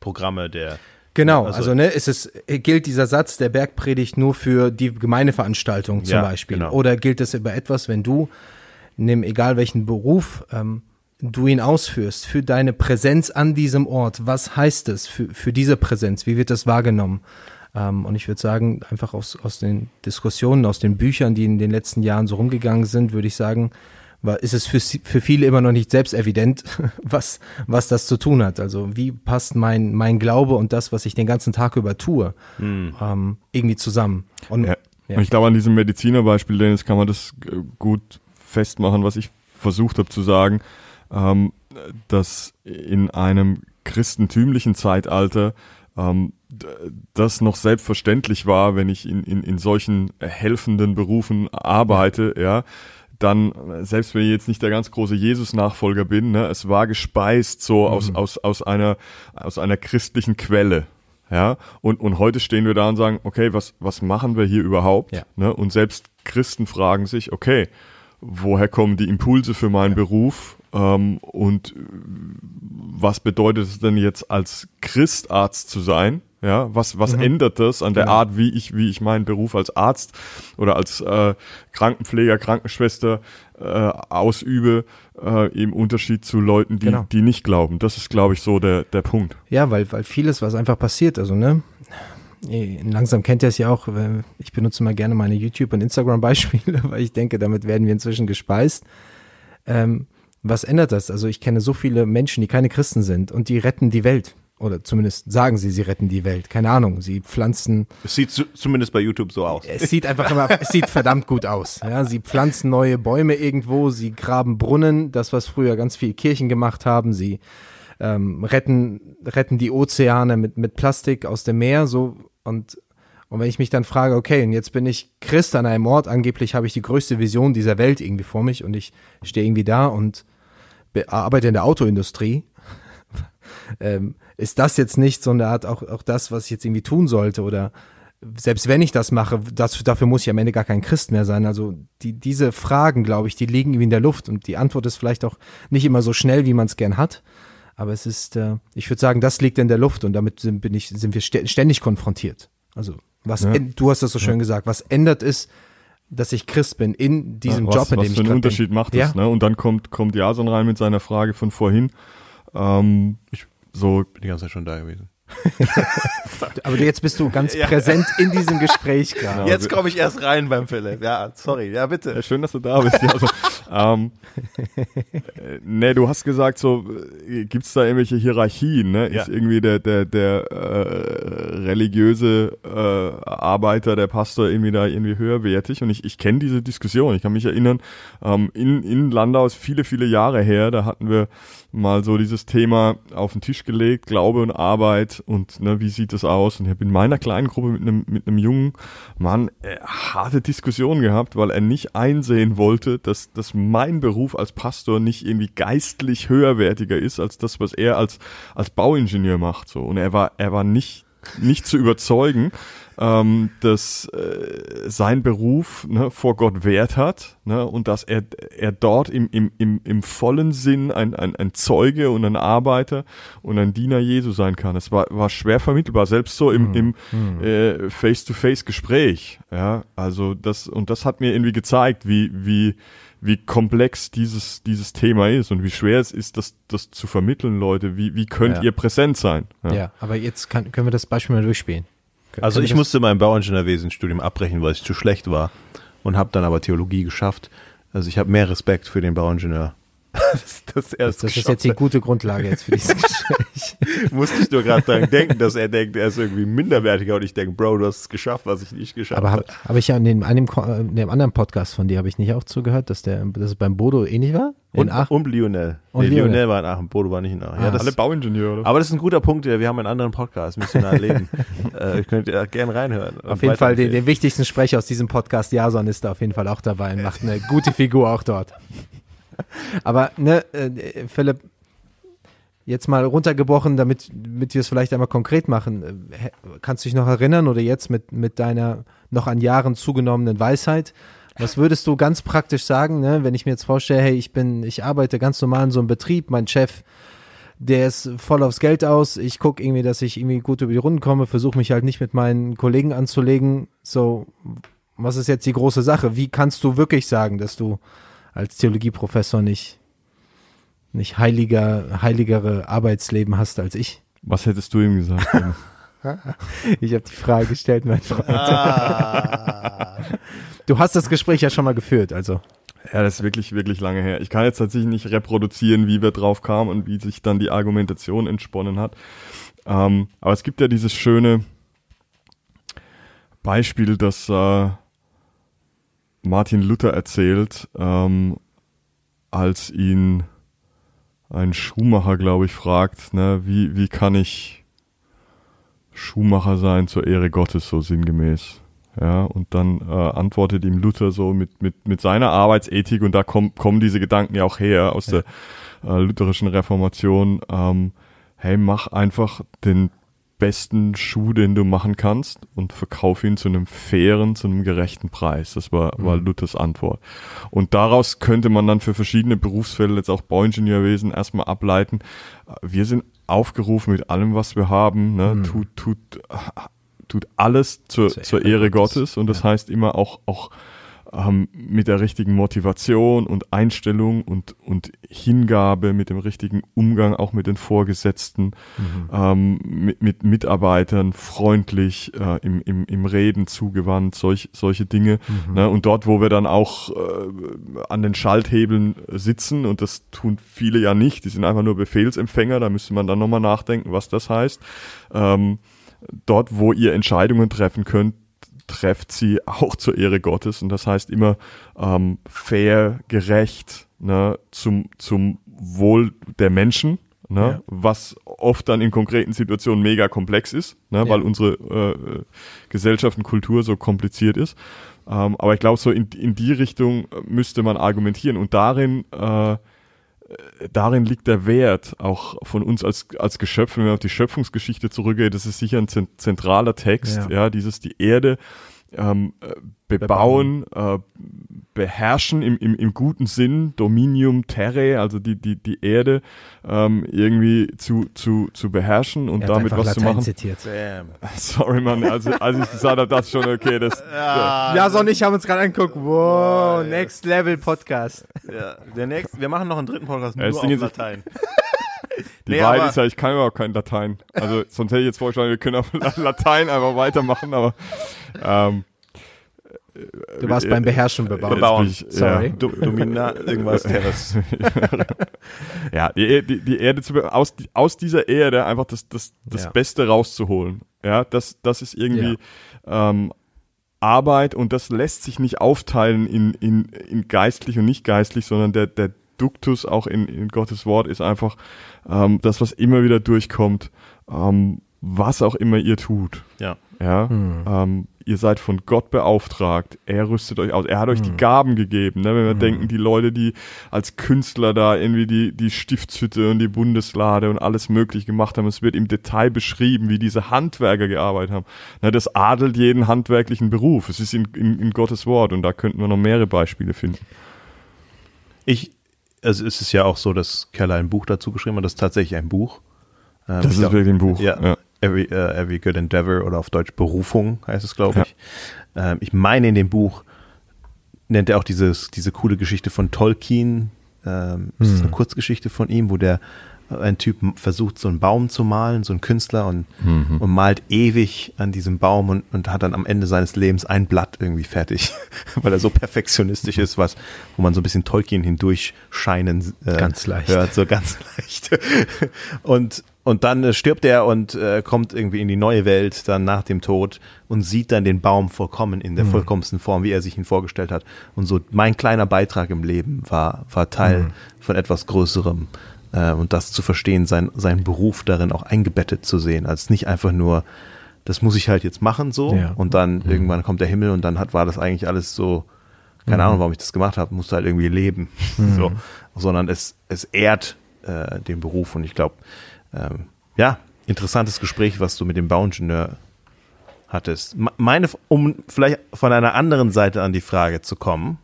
Programme der Genau, also, also ne, ist es gilt dieser Satz der Bergpredigt nur für die Gemeindeveranstaltung zum ja, Beispiel, genau. oder gilt es über etwas, wenn du nimm egal welchen Beruf ähm, du ihn ausführst, für deine Präsenz an diesem Ort, was heißt es für für diese Präsenz, wie wird das wahrgenommen? Ähm, und ich würde sagen, einfach aus aus den Diskussionen, aus den Büchern, die in den letzten Jahren so rumgegangen sind, würde ich sagen, ist es für, für viele immer noch nicht selbst evident, was, was das zu tun hat. Also wie passt mein, mein Glaube und das, was ich den ganzen Tag über tue, hm. ähm, irgendwie zusammen. Und, ja. Ja. ich glaube, an diesem Medizinerbeispiel, Dennis, kann man das gut festmachen, was ich versucht habe zu sagen, ähm, dass in einem christentümlichen Zeitalter ähm, das noch selbstverständlich war, wenn ich in, in, in solchen helfenden Berufen arbeite, ja, dann, selbst wenn ich jetzt nicht der ganz große Jesus-Nachfolger bin, ne, es war gespeist so mhm. aus, aus, aus, einer, aus einer christlichen Quelle. Ja, und, und heute stehen wir da und sagen, okay, was, was machen wir hier überhaupt? Ja. Ne? Und selbst Christen fragen sich, okay, woher kommen die Impulse für meinen ja. Beruf? Ähm, und was bedeutet es denn jetzt als Christarzt zu sein? Ja, was, was mhm. ändert das an der genau. Art, wie ich, wie ich meinen Beruf als Arzt oder als äh, Krankenpfleger, Krankenschwester äh, ausübe, äh, im Unterschied zu Leuten, die, genau. die nicht glauben. Das ist, glaube ich, so der, der Punkt. Ja, weil, weil vieles, was einfach passiert, also, ne, langsam kennt ihr es ja auch, ich benutze mal gerne meine YouTube- und Instagram-Beispiele, weil ich denke, damit werden wir inzwischen gespeist. Ähm, was ändert das? Also ich kenne so viele Menschen, die keine Christen sind und die retten die Welt. Oder zumindest sagen sie, sie retten die Welt. Keine Ahnung. Sie pflanzen. Es sieht zu, zumindest bei YouTube so aus. Es sieht einfach immer, es sieht verdammt gut aus. Ja, sie pflanzen neue Bäume irgendwo, sie graben Brunnen, das, was früher ganz viele Kirchen gemacht haben. Sie ähm, retten, retten die Ozeane mit, mit Plastik aus dem Meer, so, und, und wenn ich mich dann frage, okay, und jetzt bin ich Christ an einem Ort, angeblich habe ich die größte Vision dieser Welt irgendwie vor mich und ich stehe irgendwie da und arbeite in der Autoindustrie, ähm, ist das jetzt nicht so eine Art auch, auch das, was ich jetzt irgendwie tun sollte oder selbst wenn ich das mache, das, dafür muss ich am Ende gar kein Christ mehr sein. Also die, diese Fragen, glaube ich, die liegen irgendwie in der Luft und die Antwort ist vielleicht auch nicht immer so schnell, wie man es gern hat. Aber es ist, äh, ich würde sagen, das liegt in der Luft und damit sind, bin ich, sind wir ständig konfrontiert. Also was, ja. du hast das so schön ja. gesagt, was ändert ist, dass ich Christ bin in diesem ja, was, Job, in dem ich Was für einen Unterschied bin. macht das, ne? Und dann kommt, kommt Jason rein mit seiner Frage von vorhin. Ähm, ich so bin die ganze Zeit schon da gewesen. Aber jetzt bist du ganz präsent in diesem Gespräch gerade. Genau. Jetzt komme ich erst rein beim Philipp. Ja, sorry. Ja, bitte. Ja, schön, dass du da bist. Ja, also, ähm, äh, ne, du hast gesagt, so äh, gibt's da irgendwelche Hierarchien? Ne? Ja. Ist irgendwie der der der äh, religiöse äh, Arbeiter, der Pastor irgendwie da irgendwie höherwertig? Und ich ich kenne diese Diskussion. Ich kann mich erinnern, ähm, in in Landau ist viele viele Jahre her. Da hatten wir mal so dieses Thema auf den Tisch gelegt, Glaube und Arbeit und ne, wie sieht das aus? Und ich habe in meiner kleinen Gruppe mit einem mit einem jungen Mann äh, harte Diskussionen gehabt, weil er nicht einsehen wollte, dass, dass mein Beruf als Pastor nicht irgendwie geistlich höherwertiger ist als das, was er als als Bauingenieur macht. So und er war er war nicht nicht zu überzeugen, ähm, dass äh, sein Beruf ne, vor Gott Wert hat ne, und dass er, er dort im, im, im, im vollen Sinn ein, ein, ein Zeuge und ein Arbeiter und ein Diener Jesu sein kann. Es war, war schwer vermittelbar, selbst so im, im mhm. äh, Face-to-Face-Gespräch. Ja, also das, und das hat mir irgendwie gezeigt, wie, wie, wie komplex dieses, dieses Thema ist und wie schwer es ist, das, das zu vermitteln, Leute. Wie, wie könnt ja. ihr präsent sein? Ja, ja aber jetzt kann, können wir das Beispiel mal durchspielen. Also ich musste mein Bauingenieurwesenstudium abbrechen, weil ich zu schlecht war und habe dann aber Theologie geschafft. Also ich habe mehr Respekt für den Bauingenieur dass, dass er es Das ist jetzt die gute Grundlage jetzt für dieses Gespräch. Musste ich nur gerade dran denken, dass er denkt, er ist irgendwie minderwertiger und ich denke, Bro, du hast es geschafft, was ich nicht geschafft Aber habe. habe hab ich ja in dem, einem, äh, in dem anderen Podcast von dir, habe ich nicht auch zugehört, dass der dass es beim Bodo ähnlich war? In Und, Aachen? und Lionel. Und nee, Lionel. Lionel war in Aachen, Bodo war nicht in Aachen. Ah. Ja, das, Alle Bauingenieure, oder? aber das ist ein guter Punkt, wir haben einen anderen Podcast, missionar leben. äh, ich könnte ja gerne reinhören. Auf jeden Fall den, den wichtigsten Sprecher aus diesem Podcast, Jason, ist da auf jeden Fall auch dabei und macht eine gute Figur auch dort. Aber, ne, äh, Philipp, jetzt mal runtergebrochen, damit, damit wir es vielleicht einmal konkret machen. Äh, Kannst du dich noch erinnern oder jetzt mit, mit deiner noch an Jahren zugenommenen Weisheit? Was würdest du ganz praktisch sagen, ne, wenn ich mir jetzt vorstelle, hey, ich bin, ich arbeite ganz normal in so einem Betrieb, mein Chef, der ist voll aufs Geld aus. Ich gucke irgendwie, dass ich irgendwie gut über die Runden komme, versuche mich halt nicht mit meinen Kollegen anzulegen. So, was ist jetzt die große Sache? Wie kannst du wirklich sagen, dass du als Theologieprofessor nicht, nicht heiliger, heiligere Arbeitsleben hast als ich? Was hättest du ihm gesagt? Ich habe die Frage gestellt, mein Freund. Ah. Du hast das Gespräch ja schon mal geführt, also. Ja, das ist wirklich, wirklich lange her. Ich kann jetzt tatsächlich nicht reproduzieren, wie wir drauf kamen und wie sich dann die Argumentation entsponnen hat. Ähm, aber es gibt ja dieses schöne Beispiel, das äh, Martin Luther erzählt, ähm, als ihn ein Schuhmacher, glaube ich, fragt, ne, wie, wie kann ich Schuhmacher sein zur Ehre Gottes, so sinngemäß. Ja, und dann äh, antwortet ihm Luther so mit, mit, mit seiner Arbeitsethik, und da komm, kommen diese Gedanken ja auch her aus der äh, lutherischen Reformation, ähm, hey, mach einfach den besten Schuh, den du machen kannst und verkauf ihn zu einem fairen, zu einem gerechten Preis. Das war, war Luthers Antwort. Und daraus könnte man dann für verschiedene Berufsfelder, jetzt auch Bauingenieurwesen, erstmal ableiten, wir sind aufgerufen mit allem, was wir haben, ne, tut, tut, tut alles zur, Zur zur, Ehre Gottes. Gottes. Und das heißt immer auch, auch ähm, mit der richtigen Motivation und Einstellung und, und Hingabe, mit dem richtigen Umgang auch mit den Vorgesetzten, ähm, mit, mit Mitarbeitern, freundlich, äh, im, im, im Reden zugewandt, solch, solche Dinge. Ne? Und dort, wo wir dann auch äh, an den Schalthebeln sitzen, und das tun viele ja nicht, die sind einfach nur Befehlsempfänger, da müsste man dann nochmal nachdenken, was das heißt. Ähm, dort, wo ihr Entscheidungen treffen könnt, trefft sie auch zur Ehre Gottes. Und das heißt immer ähm, fair, gerecht, ne, zum, zum Wohl der Menschen. Ne, Ja. was oft dann in konkreten Situationen mega komplex ist, ne, Ja. weil unsere äh, Gesellschaft und Kultur so kompliziert ist. Ähm, aber ich glaube, so in, in die Richtung müsste man argumentieren und darin äh, darin liegt der Wert auch von uns als, als Geschöpf, wenn man auf die Schöpfungsgeschichte zurückgeht, das ist sicher ein zent- zentraler Text, Ja. ja, dieses die Erde ähm, äh, bebauen, äh, beherrschen im, im, im guten Sinn, Dominium Terrae, also die, die, die Erde ähm, irgendwie zu, zu, zu beherrschen und Er hat damit was zu Latein machen. zitiert. Damn. Sorry, Mann, also als ich gesagt habe, das schon okay, das Jason und ich haben uns gerade angeguckt. Wow, Next Level Podcast. Ja, der nächste, wir machen noch einen dritten Podcast Ja, nur auf Latein. Die Nee, Wahrheit ist ja, ich kann überhaupt kein Latein. Also sonst hätte ich jetzt vorgeschlagen, wir können auf Latein einfach weitermachen, aber ähm, Du warst beim Beherrschen bebauen. Bebauen. ich- Sorry. Do, Domina, irgendwas Terras. Ja, die, die, die Erde zu be- aus, aus dieser Erde einfach das, das, das Ja. Beste rauszuholen. Ja, das, das ist irgendwie ähm, Arbeit und das lässt sich nicht aufteilen in, in, in geistlich und nicht geistlich, sondern der, der Duktus auch in, in Gottes Wort ist einfach ähm, das, was immer wieder durchkommt, ähm, was auch immer ihr tut. Ja. Ja, Hm. ähm, ihr seid von Gott beauftragt. Er rüstet euch aus. Er hat euch die Gaben gegeben. Ne? Wenn wir denken, die Leute, die als Künstler da irgendwie die, die Stiftshütte und die Bundeslade und alles möglich gemacht haben, es wird im Detail beschrieben, wie diese Handwerker gearbeitet haben. Ne? Das adelt jeden handwerklichen Beruf. Es ist in, in, in Gottes Wort und da könnten wir noch mehrere Beispiele finden. Ich, also es ist ja auch so, dass Keller ein Buch dazu geschrieben hat. Das ist tatsächlich ein Buch. Ähm, Das ist glaub- wirklich ein Buch. Ja, Every, äh, Every Good Endeavor oder auf Deutsch Berufung heißt es, glaube Ja. ich. Ähm, ich meine, in dem Buch nennt er auch dieses, diese coole Geschichte von Tolkien. Ähm, Das ist eine Kurzgeschichte von ihm, wo der ein Typ versucht, so einen Baum zu malen, so ein Künstler und, mhm. und malt ewig an diesem Baum und, und hat dann am Ende seines Lebens ein Blatt irgendwie fertig, weil er so perfektionistisch ist, was, wo man so ein bisschen Tolkien hindurch scheinen äh, ganz leicht. hört, so ganz leicht. und, und dann äh, stirbt er und äh, kommt irgendwie in die neue Welt dann nach dem Tod und sieht dann den Baum vollkommen in der mhm. vollkommensten Form, wie er sich ihn vorgestellt hat. Und so mein kleiner Beitrag im Leben war, war Teil mhm. von etwas Größerem äh, und das zu verstehen, sein, seinen Beruf darin auch eingebettet zu sehen, als nicht einfach nur, das muss ich halt jetzt machen so ja. und dann mhm. irgendwann kommt der Himmel und dann hat, war das eigentlich alles so, keine mhm. Ahnung, warum ich das gemacht habe, musste halt irgendwie leben, mhm. so, sondern es, es ehrt äh, den Beruf und ich glaube, ähm, ja, interessantes Gespräch, was du mit dem Bauingenieur hattest. Meine, um vielleicht von einer anderen Seite an die Frage zu kommen,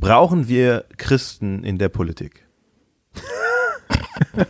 Brauchen wir Christen in der Politik?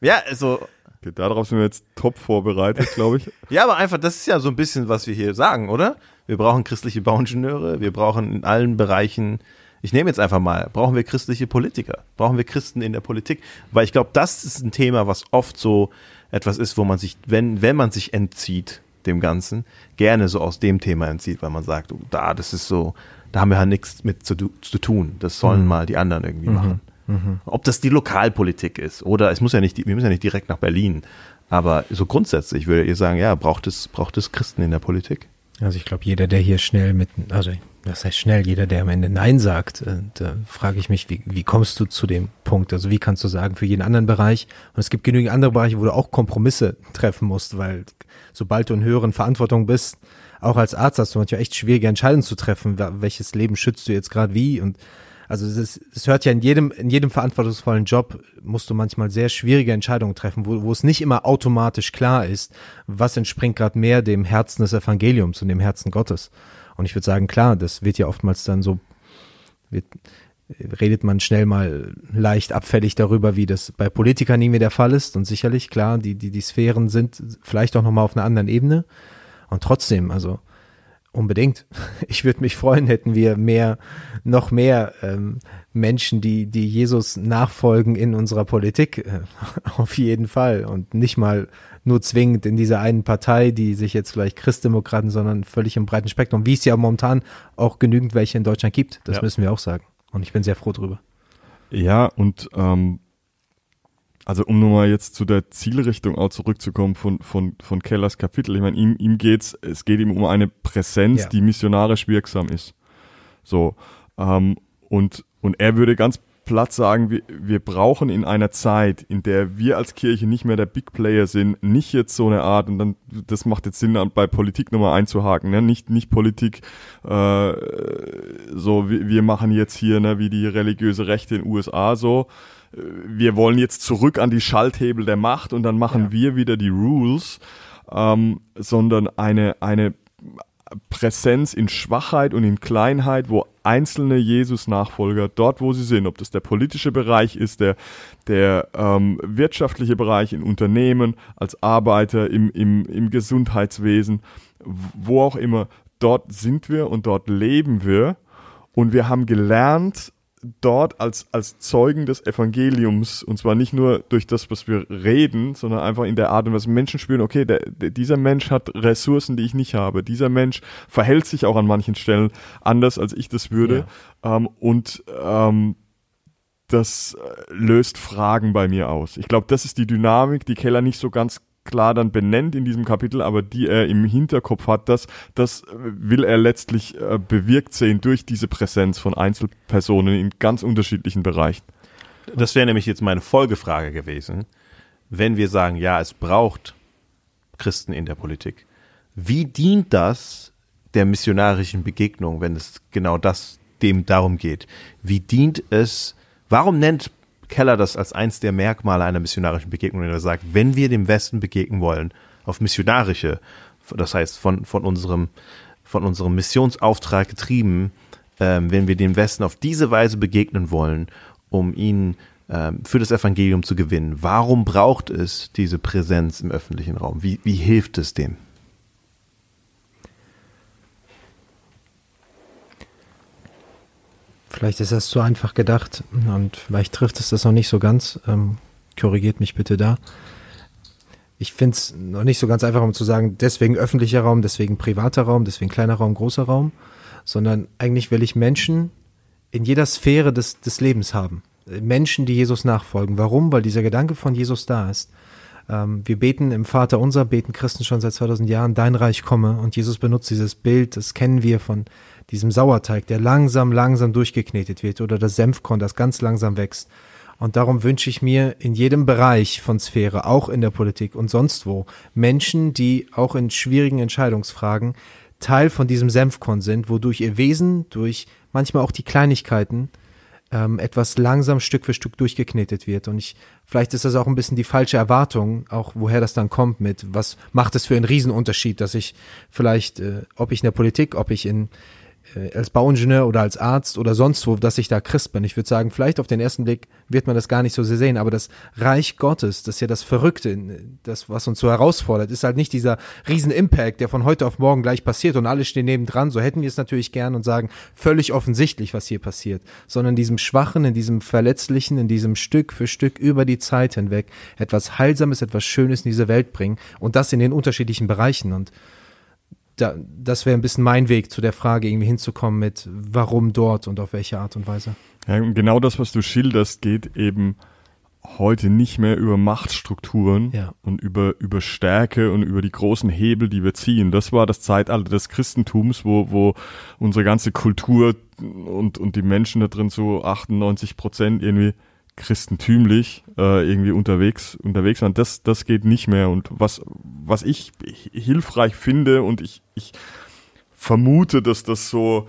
ja, also. Okay, darauf sind wir jetzt top vorbereitet, glaube ich. ja, aber einfach, das ist ja so ein bisschen, was wir hier sagen, oder? Wir brauchen christliche Bauingenieure, wir brauchen in allen Bereichen, ich nehme jetzt einfach mal, brauchen wir christliche Politiker, brauchen wir Christen in der Politik, weil ich glaube, das ist ein Thema, was oft so etwas ist, wo man sich, wenn, wenn man sich entzieht dem Ganzen, gerne so aus dem Thema entzieht, weil man sagt, oh, da, das ist so, da haben wir halt nichts mit zu, zu tun. Das sollen mhm. mal die anderen irgendwie mhm. machen. Mhm. Ob das die Lokalpolitik ist oder es muss ja nicht, wir müssen ja nicht direkt nach Berlin. Aber so grundsätzlich würde ihr sagen, ja, braucht es, braucht es Christen in der Politik? Also ich glaube, jeder, der hier schnell mit, also das heißt schnell, jeder, der am Ende Nein sagt, äh, da frage ich mich, wie, wie kommst du zu dem Punkt? Also wie kannst du sagen, für jeden anderen Bereich, und es gibt genügend andere Bereiche, wo du auch Kompromisse treffen musst, weil sobald du in höheren Verantwortung bist, auch als Arzt hast du manchmal echt schwierige Entscheidungen zu treffen, welches Leben schützt du jetzt gerade wie und also es, hört ja in jedem, in jedem verantwortungsvollen Job musst du manchmal sehr schwierige Entscheidungen treffen, wo, wo es nicht immer automatisch klar ist, was entspringt gerade mehr dem Herzen des Evangeliums und dem Herzen Gottes. Und ich würde sagen, klar, das wird ja oftmals dann so, wird, redet man schnell mal leicht abfällig darüber, wie das bei Politikern mehr der Fall ist. Und sicherlich, klar, die, die, die Sphären sind vielleicht auch nochmal auf einer anderen Ebene. Und trotzdem, also unbedingt. Ich würde mich freuen, hätten wir mehr, noch mehr ähm, Menschen, die, die Jesus nachfolgen in unserer Politik. Äh, auf jeden Fall. Und nicht mal nur zwingend in dieser einen Partei, die sich jetzt vielleicht Christdemokraten, sondern völlig im breiten Spektrum, wie es ja momentan auch genügend welche in Deutschland gibt. Das ja. müssen wir auch sagen. Und ich bin sehr froh drüber. Ja, und ähm, also um nochmal jetzt zu der Zielrichtung auch zurückzukommen von, von, von Kellers Kapitel. Ich meine, ihm, ihm geht's, es geht ihm um eine Präsenz, ja. die missionarisch wirksam ist. So. Ähm, und, und er würde ganz platt sagen, wir, wir brauchen in einer Zeit, in der wir als Kirche nicht mehr der Big Player sind, nicht jetzt so eine Art, und dann, das macht jetzt Sinn, bei Politik nochmal einzuhaken, ne? nicht, nicht Politik, äh, so, wir, wir machen jetzt hier, ne, wie die religiöse Rechte in den USA so, wir wollen jetzt zurück an die Schalthebel der Macht und dann machen ja. wir wieder die Rules, ähm, sondern eine, eine Präsenz in Schwachheit und in Kleinheit, wo einzelne Jesus-Nachfolger dort, wo sie sind, ob das der politische Bereich ist, der, der ähm, wirtschaftliche Bereich in Unternehmen, als Arbeiter im, im, im Gesundheitswesen, wo auch immer, dort sind wir und dort leben wir. Und wir haben gelernt, dort als, als Zeugen des Evangeliums, und zwar nicht nur durch das, was wir reden, sondern einfach in der Art und Weise Menschen spüren, okay, der, der, dieser Mensch hat Ressourcen, die ich nicht habe. Dieser Mensch verhält sich auch an manchen Stellen anders, als ich das würde. Ja. Ähm, und ähm, das äh, löst Fragen bei mir aus. Ich glaube, das ist die Dynamik, die Keller nicht so ganz klar dann benennt in diesem Kapitel, aber die er im Hinterkopf hat, das, das will er letztlich äh, bewirkt sehen durch diese Präsenz von Einzelpersonen in ganz unterschiedlichen Bereichen. Das wäre nämlich jetzt meine Folgefrage gewesen. Wenn wir sagen, ja, es braucht Christen in der Politik, wie dient das der missionarischen Begegnung, wenn es genau das dem darum geht? Wie dient es, warum nennt Keller das als eins der Merkmale einer missionarischen Begegnung, er sagt, wenn wir dem Westen begegnen wollen, auf missionarische, das heißt von, von, unserem, von unserem Missionsauftrag getrieben, ähm, wenn wir dem Westen auf diese Weise begegnen wollen, um ihn ähm, für das Evangelium zu gewinnen, warum braucht es diese Präsenz im öffentlichen Raum? Wie, wie hilft es dem? Vielleicht ist das zu einfach gedacht und vielleicht trifft es das noch nicht so ganz. Ähm, korrigiert mich bitte da. Ich finde es noch nicht so ganz einfach, um zu sagen, deswegen öffentlicher Raum, deswegen privater Raum, deswegen kleiner Raum, großer Raum, sondern eigentlich will ich Menschen in jeder Sphäre des, des Lebens haben. Menschen, die Jesus nachfolgen. Warum? Weil dieser Gedanke von Jesus da ist. Ähm, wir beten im Vater unser, beten Christen schon seit 2000 Jahren, dein Reich komme. Und Jesus benutzt dieses Bild, das kennen wir von diesem Sauerteig, der langsam, langsam durchgeknetet wird oder das Senfkorn, das ganz langsam wächst. Und darum wünsche ich mir in jedem Bereich von Sphäre, auch in der Politik und sonst wo, Menschen, die auch in schwierigen Entscheidungsfragen Teil von diesem Senfkorn sind, wodurch ihr Wesen durch manchmal auch die Kleinigkeiten ähm, etwas langsam Stück für Stück durchgeknetet wird. Und ich, vielleicht ist das auch ein bisschen die falsche Erwartung, auch woher das dann kommt mit, was macht es für einen Riesenunterschied, dass ich vielleicht, äh, ob ich in der Politik, ob ich in als Bauingenieur oder als Arzt oder sonst wo, dass ich da Christ bin. Ich würde sagen, vielleicht auf den ersten Blick wird man das gar nicht so sehr sehen, aber das Reich Gottes, das ist ja das Verrückte, das, was uns so herausfordert, ist halt nicht dieser riesen Impact, der von heute auf morgen gleich passiert und alle stehen nebendran, so hätten wir es natürlich gern und sagen, völlig offensichtlich, was hier passiert, sondern in diesem Schwachen, in diesem Verletzlichen, in diesem Stück für Stück über die Zeit hinweg etwas Heilsames, etwas Schönes in diese Welt bringen und das in den unterschiedlichen Bereichen. Und da, das wäre ein bisschen mein Weg zu der Frage, irgendwie hinzukommen mit, warum dort und auf welche Art und Weise. Ja, genau das, was du schilderst, geht eben heute nicht mehr über Machtstrukturen ja. und über, über Stärke und über die großen Hebel, die wir ziehen. Das war das Zeitalter des Christentums, wo, wo unsere ganze Kultur und, und die Menschen da drin so 98 Prozent irgendwie christentümlich äh, irgendwie unterwegs unterwegs waren. Das das geht nicht mehr und was was ich hilfreich finde und ich ich vermute, dass das so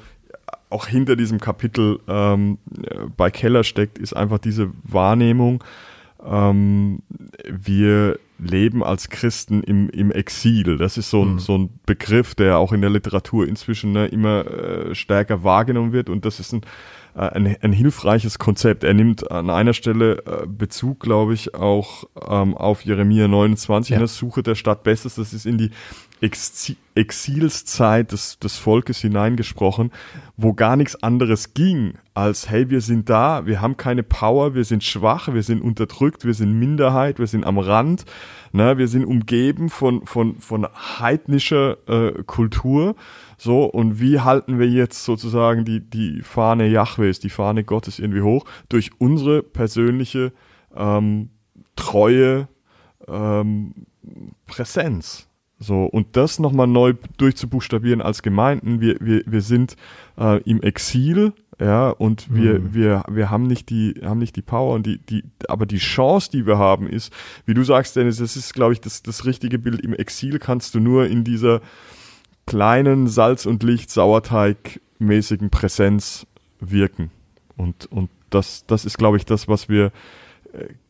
auch hinter diesem Kapitel ähm, bei Keller steckt, ist einfach diese Wahrnehmung. Ähm, wir leben als Christen im, im Exil. Das ist so ein, mhm. so ein Begriff, der auch in der Literatur inzwischen ne, immer äh, stärker wahrgenommen wird. Und das ist ein ein, ein hilfreiches Konzept. Er nimmt an einer Stelle äh, Bezug, glaube ich, auch ähm, auf Jeremia 29, ja. in der Suche der Stadt Bestes. Das ist in die Exi Exilszeit des, des Volkes hineingesprochen, wo gar nichts anderes ging, als hey, wir sind da, wir haben keine Power, wir sind schwach, wir sind unterdrückt, wir sind Minderheit, wir sind am Rand, ne, wir sind umgeben von, von, von heidnischer äh, Kultur so, und wie halten wir jetzt sozusagen die, die Fahne Jahwes, die Fahne Gottes irgendwie hoch? Durch unsere persönliche ähm, treue ähm, Präsenz. So, und das nochmal neu durchzubuchstabieren als Gemeinden. Wir, wir, wir sind äh, im Exil, ja, und wir, mhm. wir, wir haben nicht die, haben nicht die Power und die, die, aber die Chance, die wir haben, ist, wie du sagst, Dennis, das ist, glaube ich, das, das richtige Bild. Im Exil kannst du nur in dieser, kleinen Salz- und Licht-Sauerteig-mäßigen Präsenz wirken. Und, und das, das ist, glaube ich, das, was wir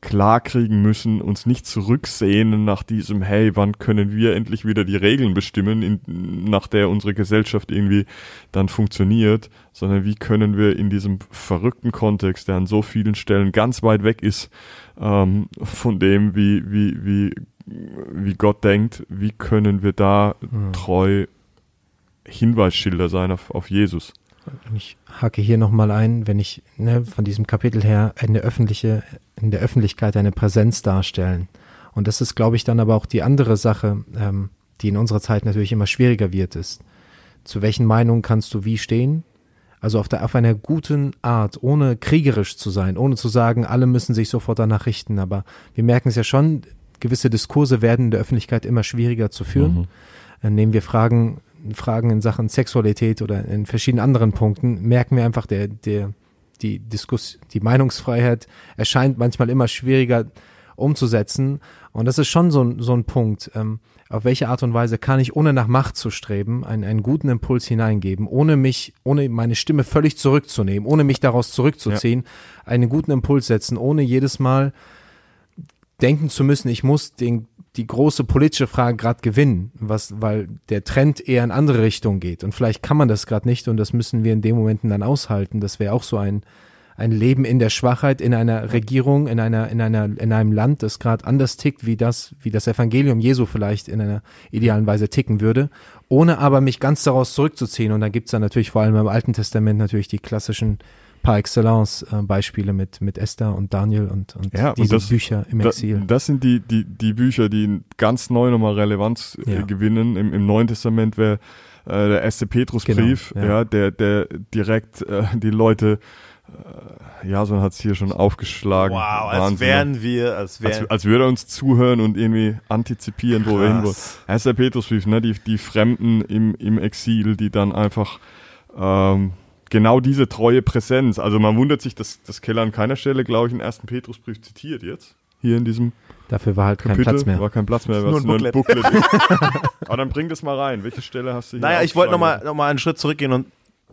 klar kriegen müssen, uns nicht zurücksehnen nach diesem, hey, wann können wir endlich wieder die Regeln bestimmen, in, nach der unsere Gesellschaft irgendwie dann funktioniert, sondern wie können wir in diesem verrückten Kontext, der an so vielen Stellen ganz weit weg ist, ähm, von dem, wie, wie, wie, wie Gott denkt, wie können wir da mhm. treu Hinweisschilder sein auf, auf Jesus. Ich hake hier nochmal ein, wenn ich ne, von diesem Kapitel her eine öffentliche, in der Öffentlichkeit eine Präsenz darstellen. Und das ist, glaube ich, dann aber auch die andere Sache, ähm, die in unserer Zeit natürlich immer schwieriger wird, ist, zu welchen Meinungen kannst du wie stehen? Also auf, der, auf einer guten Art, ohne kriegerisch zu sein, ohne zu sagen, alle müssen sich sofort danach richten. Aber wir merken es ja schon, gewisse Diskurse werden in der Öffentlichkeit immer schwieriger zu führen. Mhm. Dann nehmen wir Fragen Fragen in Sachen Sexualität oder in verschiedenen anderen Punkten merken wir einfach, der, der, die Diskuss, die Meinungsfreiheit erscheint manchmal immer schwieriger umzusetzen. Und das ist schon so, ein so ein Punkt. Ähm, auf welche Art und Weise kann ich, ohne nach Macht zu streben, einen, einen guten Impuls hineingeben, ohne mich, ohne meine Stimme völlig zurückzunehmen, ohne mich daraus zurückzuziehen, ja. einen guten Impuls setzen, ohne jedes Mal denken zu müssen, ich muss den die große politische Frage gerade gewinnen, was, weil der Trend eher in andere Richtungen geht. Und vielleicht kann man das gerade nicht und das müssen wir in den Momenten dann aushalten. Das wäre auch so ein, ein Leben in der Schwachheit in einer Regierung, in einer, in einer, in einem Land, das gerade anders tickt, wie das, wie das Evangelium Jesu vielleicht in einer idealen Weise ticken würde, ohne aber mich ganz daraus zurückzuziehen. Und da gibt's dann natürlich vor allem im Alten Testament natürlich die klassischen par excellence äh, Beispiele mit, mit Esther und Daniel und, und Ja, und diese das- Bücher im Da, Exil. das sind die, die, die Bücher, die ganz neu nochmal Relevanz äh, Ja. gewinnen. Im, Im Neuen Testament wäre äh, der erste Petrusbrief, Genau, ja. ja. der, der direkt äh, die Leute, äh, Jason hat es hier schon aufgeschlagen. Wow, als Wahnsinn. wären wir, als als, wären. als würde er uns zuhören und irgendwie antizipieren, wo wir hin wollen. Krass. Erster Petrusbrief, ne, die, die Fremden im, im Exil, die dann einfach ähm, genau diese treue Präsenz, also man wundert sich, dass, dass Keller an keiner Stelle, glaube ich, den ersten Petrusbrief zitiert jetzt. Hier in diesem Dafür war halt kein Kapitel Platz mehr. war kein Platz mehr, Nur was ein nur ein Booklet. Aber dann bring das mal rein. Welche Stelle hast du hier? Naja, ich wollte nochmal noch mal einen Schritt zurückgehen und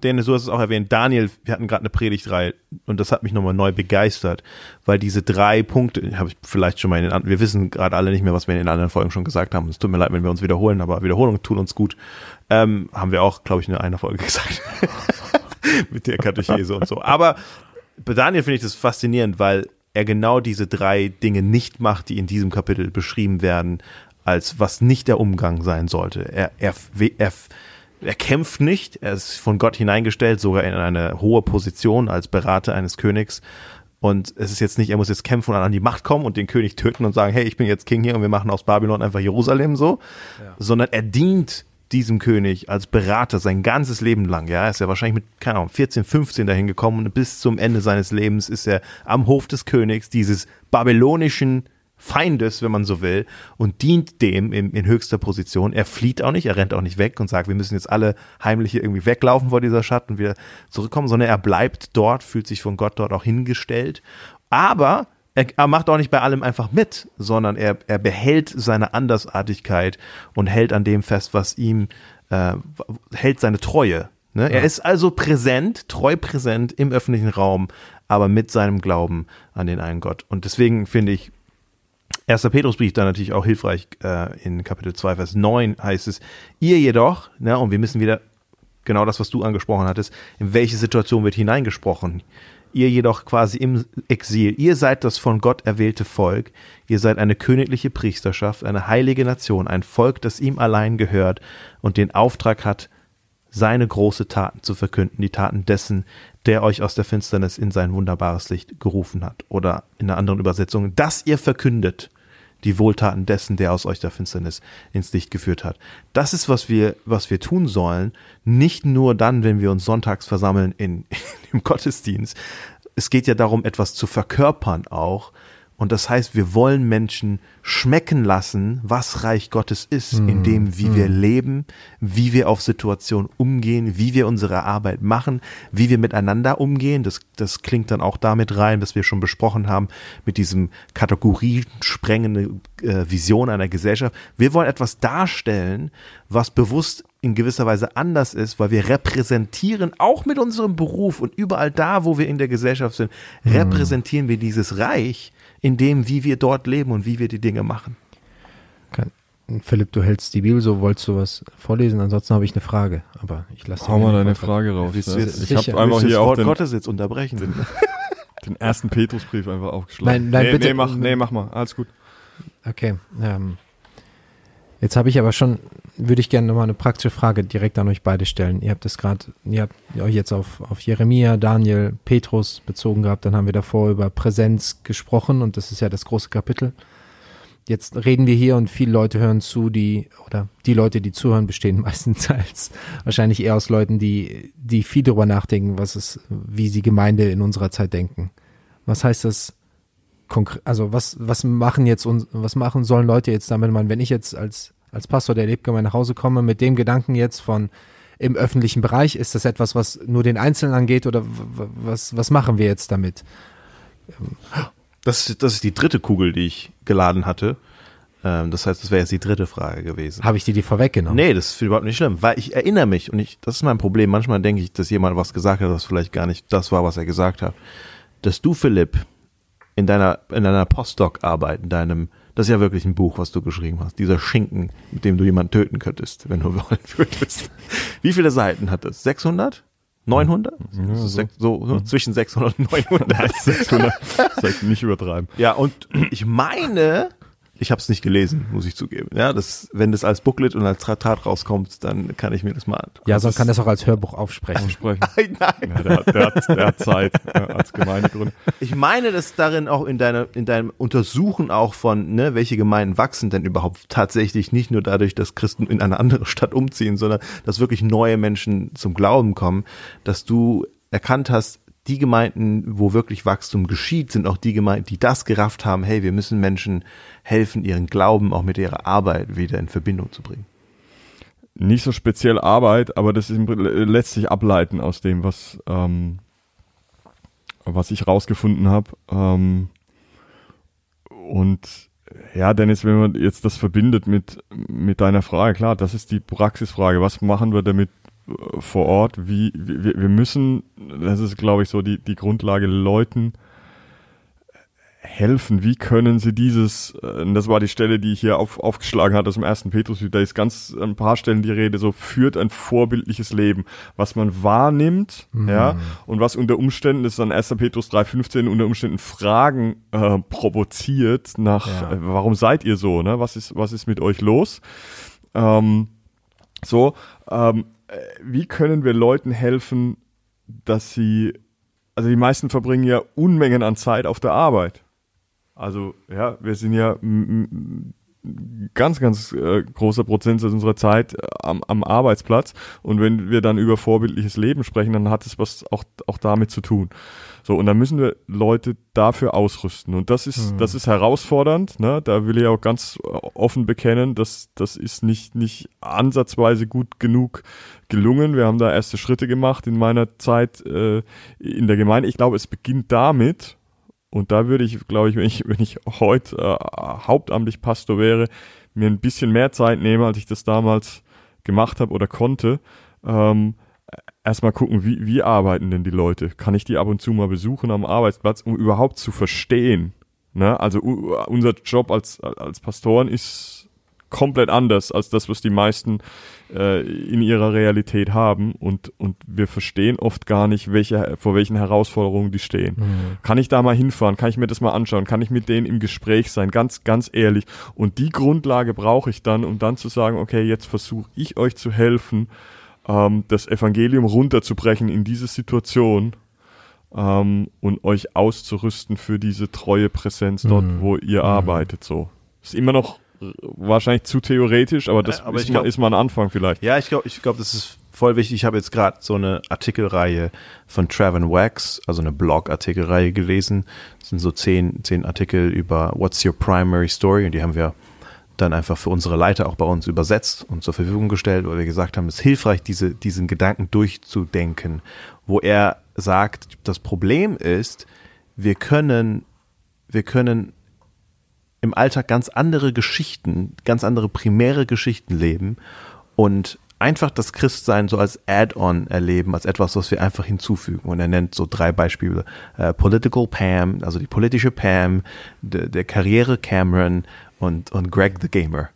Dennis, du hast es auch erwähnt, Daniel, wir hatten gerade eine Predigtreihe und das hat mich nochmal neu begeistert, weil diese drei Punkte, habe ich vielleicht schon mal in den anderen, wir wissen gerade alle nicht mehr, was wir in den anderen Folgen schon gesagt haben. Es tut mir leid, wenn wir uns wiederholen, aber Wiederholungen tun uns gut. Ähm, haben wir auch, glaube ich, in einer Folge gesagt. Mit der Katechese und so. Aber bei Daniel finde ich das faszinierend, weil er genau diese drei Dinge nicht macht, die in diesem Kapitel beschrieben werden, als was nicht der Umgang sein sollte. Er, er, er, er kämpft nicht, er ist von Gott hineingestellt, sogar in eine hohe Position als Berater eines Königs. Und es ist jetzt nicht, er muss jetzt kämpfen und an die Macht kommen und den König töten und sagen, hey, ich bin jetzt King hier und wir machen aus Babylon einfach Jerusalem so, sondern er dient diesem König als Berater sein ganzes Leben lang. Ja, er ist ja wahrscheinlich mit, keine Ahnung, 14, 15 dahin gekommen und bis zum Ende seines Lebens ist er am Hof des Königs dieses babylonischen Feindes, wenn man so will, und dient dem in, in höchster Position. Er flieht auch nicht, er rennt auch nicht weg und sagt, wir müssen jetzt alle heimlich hier irgendwie weglaufen vor dieser Stadt und wieder zurückkommen, sondern er bleibt dort, fühlt sich von Gott dort auch hingestellt. Aber er, macht auch nicht bei allem einfach mit, sondern er, er behält seine Andersartigkeit und hält an dem fest, was ihm, äh, hält seine Treue. Ne? Er ist also präsent, treu präsent im öffentlichen Raum, aber mit seinem Glauben an den einen Gott. Und deswegen finde ich, Erster Petrusbrief dann natürlich auch hilfreich äh, in Kapitel 2, Vers 9 heißt es, ihr jedoch, ne, und wir müssen wieder genau das, was du angesprochen hattest, in welche Situation wird hineingesprochen. Ihr jedoch quasi im Exil, ihr seid das von Gott erwählte Volk, ihr seid eine königliche Priesterschaft, eine heilige Nation, ein Volk, das ihm allein gehört und den Auftrag hat, seine große Taten zu verkünden, die Taten dessen, der euch aus der Finsternis in sein wunderbares Licht gerufen hat. Oder in einer anderen Übersetzung, dass ihr verkündet die Wohltaten dessen, der aus euch der Finsternis ins Licht geführt hat. Das ist, was wir, was wir tun sollen. Nicht nur dann, wenn wir uns sonntags versammeln in, im Gottesdienst. Es geht ja darum, etwas zu verkörpern auch. Und das heißt, wir wollen Menschen schmecken lassen, was Reich Gottes ist, in dem, wie wir leben, wie wir auf Situationen umgehen, wie wir unsere Arbeit machen, wie wir miteinander umgehen. Das, das klingt dann auch damit rein, was wir schon besprochen haben, mit diesem kategoriesprengende äh, Vision einer Gesellschaft. Wir wollen etwas darstellen, was bewusst in gewisser Weise anders ist, weil wir repräsentieren, auch mit unserem Beruf und überall da, wo wir in der Gesellschaft sind, repräsentieren wir dieses Reich, in dem, wie wir dort leben und wie wir die Dinge machen. Kann, Philipp, du hältst die Bibel so, wolltest du was vorlesen? Ansonsten habe ich eine Frage, aber ich lasse Hau mal deine Frage raus. Willst du jetzt- Ich habe einfach hier das auch den, Gottes jetzt unterbrechen. den ersten Petrusbrief einfach aufgeschlagen. Nein, nein, nee, bitte. Nee, mach, nee, mach mal. Alles gut. Okay. Ähm, jetzt habe ich aber schon, würde ich gerne nochmal eine praktische Frage direkt an euch beide stellen. Ihr habt es gerade, ihr habt euch jetzt auf, auf Jeremia, Daniel, Petrus bezogen gehabt, dann haben wir davor über Präsenz gesprochen und das ist ja das große Kapitel. Jetzt reden wir hier und viele Leute hören zu, die, oder die Leute, die zuhören, bestehen meistens als wahrscheinlich eher aus Leuten, die, die viel drüber nachdenken, was es, wie sie Gemeinde in unserer Zeit denken. Was heißt das konkret, also was, was machen jetzt uns, was machen sollen Leute jetzt damit, man, wenn ich jetzt als, als Pastor der Lebgemeinde nach Hause komme, mit dem Gedanken jetzt von im öffentlichen Bereich, ist das etwas, was nur den Einzelnen angeht oder was, was machen wir jetzt damit? Das, das ist die dritte Kugel, die ich geladen hatte. Ähm, das heißt, das wäre jetzt die dritte Frage gewesen. Habe ich dir die vorweggenommen? Nee, das ist überhaupt nicht schlimm, weil ich erinnere mich und ich, das ist mein Problem. Manchmal denke ich, dass jemand was gesagt hat, was vielleicht gar nicht das war, was er gesagt hat. Dass du, Philipp, in deiner, in deiner Postdoc-Arbeit, in deinem, das ist ja wirklich ein Buch, was du geschrieben hast, dieser Schinken, mit dem du jemanden töten könntest, wenn du wollen würdest. Wie viele Seiten hat das? 600? 900? Ja, so, so. so, so zwischen 600 und 900. 600. Sag nicht übertreiben. Ja, und ich meine, Ich habe es nicht gelesen, muss ich zugeben. Ja, das, wenn das als Booklet und als Traktat rauskommt, dann kann ich mir das mal. Ja, sonst kann das auch als Hörbuch aufsprechen. Sprechen. Nein, nein. Ja, der, hat, der, hat, der hat Zeit ja, als Gemeindegründer. Ich meine, dass darin auch in deiner, in deinem Untersuchen auch von, ne, welche Gemeinden wachsen denn überhaupt tatsächlich nicht nur dadurch, dass Christen in eine andere Stadt umziehen, sondern dass wirklich neue Menschen zum Glauben kommen, dass du erkannt hast, die Gemeinden, wo wirklich Wachstum geschieht, sind auch die Gemeinden, die das gerafft haben, hey, wir müssen Menschen helfen, ihren Glauben auch mit ihrer Arbeit wieder in Verbindung zu bringen. Nicht so speziell Arbeit, aber das lässt sich ableiten aus dem, was, ähm, was ich rausgefunden habe. Ähm, und ja, Dennis, wenn man jetzt das verbindet mit, mit deiner Frage, klar, das ist die Praxisfrage. Was machen wir damit vor Ort, wie wir, wir müssen, das ist glaube ich so die, die Grundlage, Leuten helfen. Wie können sie dieses, äh, das war die Stelle, die ich hier auf, aufgeschlagen hatte aus dem ersten Petrus, da ist ganz ein paar Stellen die Rede, so führt ein vorbildliches Leben, was man wahrnimmt, mhm. ja, und was unter Umständen, das ist dann 1. Petrus 3,15, unter Umständen Fragen äh, provoziert nach, ja. äh, warum seid ihr so, ne, was ist, was ist mit euch los? Ähm, so, ähm, äh, wie können wir Leuten helfen, dass sie, also die meisten verbringen ja Unmengen an Zeit auf der Arbeit. Also ja, wir sind ja ganz, ganz äh, großer Prozentsatz unserer Zeit äh, am, am Arbeitsplatz. Und wenn wir dann über vorbildliches Leben sprechen, dann hat es was auch, auch damit zu tun. So, und dann müssen wir Leute dafür ausrüsten. Und das ist, mhm. das ist herausfordernd. Ne? Da will ich auch ganz offen bekennen, dass das ist nicht, nicht ansatzweise gut genug gelungen. Wir haben da erste Schritte gemacht in meiner Zeit äh, in der Gemeinde. Ich glaube, es beginnt damit, und da würde ich, glaube ich, wenn ich, wenn ich heute äh, hauptamtlich Pastor wäre, mir ein bisschen mehr Zeit nehmen, als ich das damals gemacht habe oder konnte. Ähm, erstmal gucken, wie, wie arbeiten denn die Leute? Kann ich die ab und zu mal besuchen am Arbeitsplatz, um überhaupt zu verstehen? Ne? Also unser Job als, als Pastoren ist komplett anders als das, was die meisten äh, in ihrer Realität haben und, und wir verstehen oft gar nicht, welche, vor welchen Herausforderungen die stehen. Mhm. Kann ich da mal hinfahren? Kann ich mir das mal anschauen? Kann ich mit denen im Gespräch sein? Ganz, ganz ehrlich. Und die Grundlage brauche ich dann, um dann zu sagen, okay, jetzt versuche ich euch zu helfen, ähm, das Evangelium runterzubrechen in diese Situation ähm, und euch auszurüsten für diese treue Präsenz dort, mhm. wo ihr mhm. arbeitet. So ist immer noch wahrscheinlich zu theoretisch, aber das aber ist, glaub, mal, ist mal ein Anfang vielleicht. Ja, ich glaube, ich glaube, das ist voll wichtig. Ich habe jetzt gerade so eine Artikelreihe von Traven Wax, also eine Blog-Artikelreihe gelesen. Das sind so zehn, zehn Artikel über What's Your Primary Story und die haben wir dann einfach für unsere Leiter auch bei uns übersetzt und zur Verfügung gestellt, weil wir gesagt haben, es ist hilfreich, diese, diesen Gedanken durchzudenken, wo er sagt, das Problem ist, wir können, wir können im Alltag ganz andere Geschichten, ganz andere primäre Geschichten leben und einfach das Christsein so als Add-on erleben, als etwas, was wir einfach hinzufügen. Und er nennt so drei Beispiele. Äh, Political Pam, also die politische Pam, de, der Karriere Cameron und, und Greg the Gamer.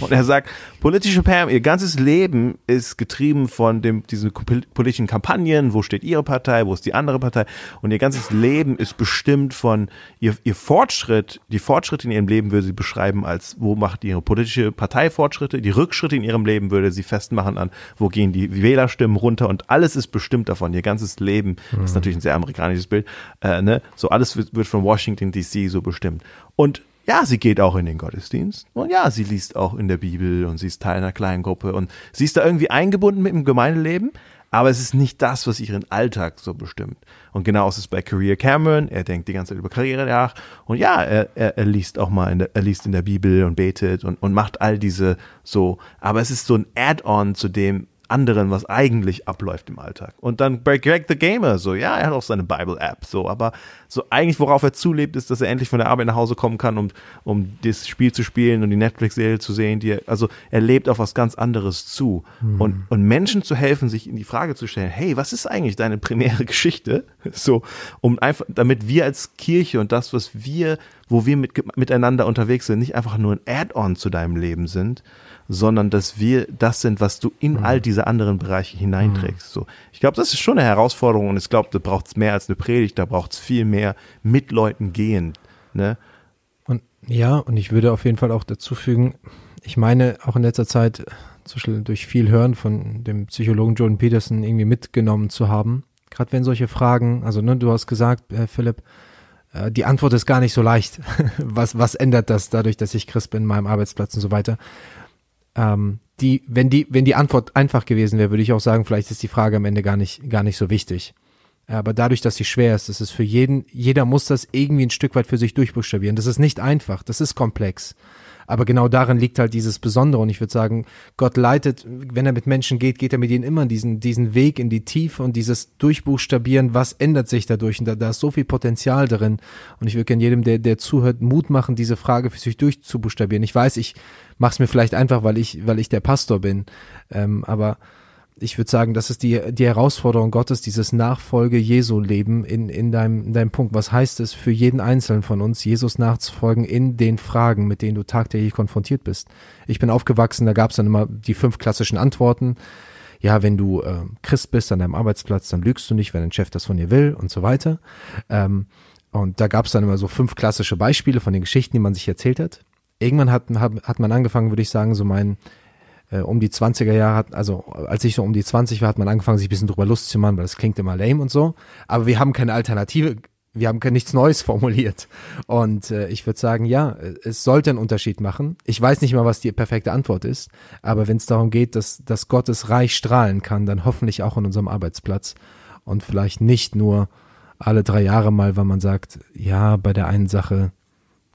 Und er sagt, politische Pam, ihr ganzes Leben ist getrieben von dem, diesen politischen Kampagnen, wo steht ihre Partei, wo ist die andere Partei und ihr ganzes Leben ist bestimmt von ihr, ihr Fortschritt, die Fortschritte in ihrem Leben würde sie beschreiben als, wo macht ihre politische Partei Fortschritte, die Rückschritte in ihrem Leben würde sie festmachen an, wo gehen die Wählerstimmen runter und alles ist bestimmt davon, ihr ganzes Leben, mhm. ist natürlich ein sehr amerikanisches Bild, äh, ne? so alles wird, wird von Washington DC so bestimmt. Und ja, sie geht auch in den Gottesdienst. Und ja, sie liest auch in der Bibel und sie ist Teil einer kleinen Gruppe und sie ist da irgendwie eingebunden mit dem Gemeindeleben, aber es ist nicht das, was ihren Alltag so bestimmt. Und genau ist es bei Career Cameron, er denkt die ganze Zeit über Karriere nach. Und ja, er, er, er liest auch mal, in der, er liest in der Bibel und betet und, und macht all diese so, aber es ist so ein Add-on zu dem, anderen, was eigentlich abläuft im Alltag. Und dann bei Greg the Gamer, so, ja, er hat auch seine Bible-App, so, aber so eigentlich, worauf er zulebt, ist, dass er endlich von der Arbeit nach Hause kommen kann, um, um das Spiel zu spielen und die Netflix-Serie zu sehen, die er, also er lebt auf was ganz anderes zu. Mhm. Und, und Menschen zu helfen, sich in die Frage zu stellen, hey, was ist eigentlich deine primäre Geschichte? So, um einfach, damit wir als Kirche und das, was wir, wo wir mit, miteinander unterwegs sind, nicht einfach nur ein Add-on zu deinem Leben sind, sondern dass wir das sind, was du in mhm. all diese anderen Bereiche hineinträgst. Mhm. So, ich glaube, das ist schon eine Herausforderung und ich glaube, da braucht es mehr als eine Predigt, da braucht es viel mehr mit Leuten gehen. Ne? Und Ja, und ich würde auf jeden Fall auch dazu fügen, ich meine, auch in letzter Zeit durch viel Hören von dem Psychologen Jordan Peterson irgendwie mitgenommen zu haben. Gerade wenn solche Fragen, also ne, du hast gesagt, äh, Philipp, äh, die Antwort ist gar nicht so leicht. was, was ändert das dadurch, dass ich Christ bin, meinem Arbeitsplatz und so weiter? Ähm, die, wenn die, wenn die Antwort einfach gewesen wäre, würde ich auch sagen, vielleicht ist die Frage am Ende gar nicht, gar nicht so wichtig. Aber dadurch, dass sie schwer ist, ist es für jeden, jeder muss das irgendwie ein Stück weit für sich durchbuchstabieren. Das ist nicht einfach, das ist komplex. Aber genau darin liegt halt dieses Besondere. Und ich würde sagen, Gott leitet, wenn er mit Menschen geht, geht er mit ihnen immer diesen, diesen Weg in die Tiefe und dieses Durchbuchstabieren, was ändert sich dadurch. Und da, da ist so viel Potenzial drin. Und ich würde gerne jedem, der, der zuhört, Mut machen, diese Frage für sich durchzubuchstabieren. Ich weiß, ich mache es mir vielleicht einfach, weil ich, weil ich der Pastor bin. Ähm, aber ich würde sagen, das ist die, die Herausforderung Gottes, dieses Nachfolge Jesu-Leben in, in, deinem, in deinem Punkt. Was heißt es für jeden Einzelnen von uns, Jesus nachzufolgen in den Fragen, mit denen du tagtäglich konfrontiert bist? Ich bin aufgewachsen, da gab es dann immer die fünf klassischen Antworten. Ja, wenn du äh, Christ bist an deinem Arbeitsplatz, dann lügst du nicht, wenn dein Chef das von dir will und so weiter. Ähm, und da gab es dann immer so fünf klassische Beispiele von den Geschichten, die man sich erzählt hat. Irgendwann hat, hat, man angefangen, würde ich sagen, so mein äh, um die 20er Jahre hat, also als ich so um die 20 war, hat man angefangen, sich ein bisschen drüber lustig zu machen, weil das klingt immer lame und so. Aber wir haben keine Alternative, wir haben nichts Neues formuliert. Und äh, ich würde sagen, ja, es sollte einen Unterschied machen. Ich weiß nicht mal, was die perfekte Antwort ist, aber wenn es darum geht, dass, dass Gottes Reich strahlen kann, dann hoffentlich auch an unserem Arbeitsplatz und vielleicht nicht nur alle drei Jahre mal, weil man sagt, ja, bei der einen Sache,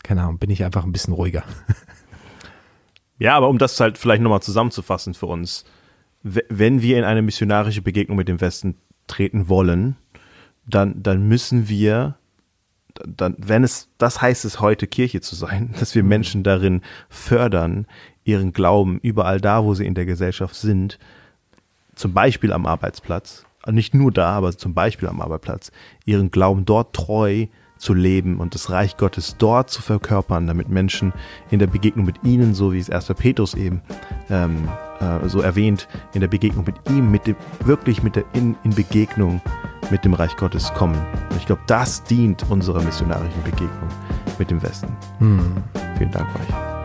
keine Ahnung, bin ich einfach ein bisschen ruhiger. Ja, aber um das halt vielleicht nochmal zusammenzufassen für uns, wenn wir in eine missionarische Begegnung mit dem Westen treten wollen, dann, dann müssen wir, dann, wenn es, das heißt es heute Kirche zu sein, dass wir Menschen darin fördern, ihren Glauben überall da, wo sie in der Gesellschaft sind, zum Beispiel am Arbeitsplatz, nicht nur da, aber zum Beispiel am Arbeitsplatz, ihren Glauben dort treu zu leben und das Reich Gottes dort zu verkörpern, damit Menschen in der Begegnung mit ihnen, so wie es 1. Petrus eben ähm, äh, so erwähnt, in der Begegnung mit ihm, mit dem, wirklich mit der in, in Begegnung mit dem Reich Gottes kommen. Und ich glaube, das dient unserer missionarischen Begegnung mit dem Westen. Hm. Vielen Dank euch.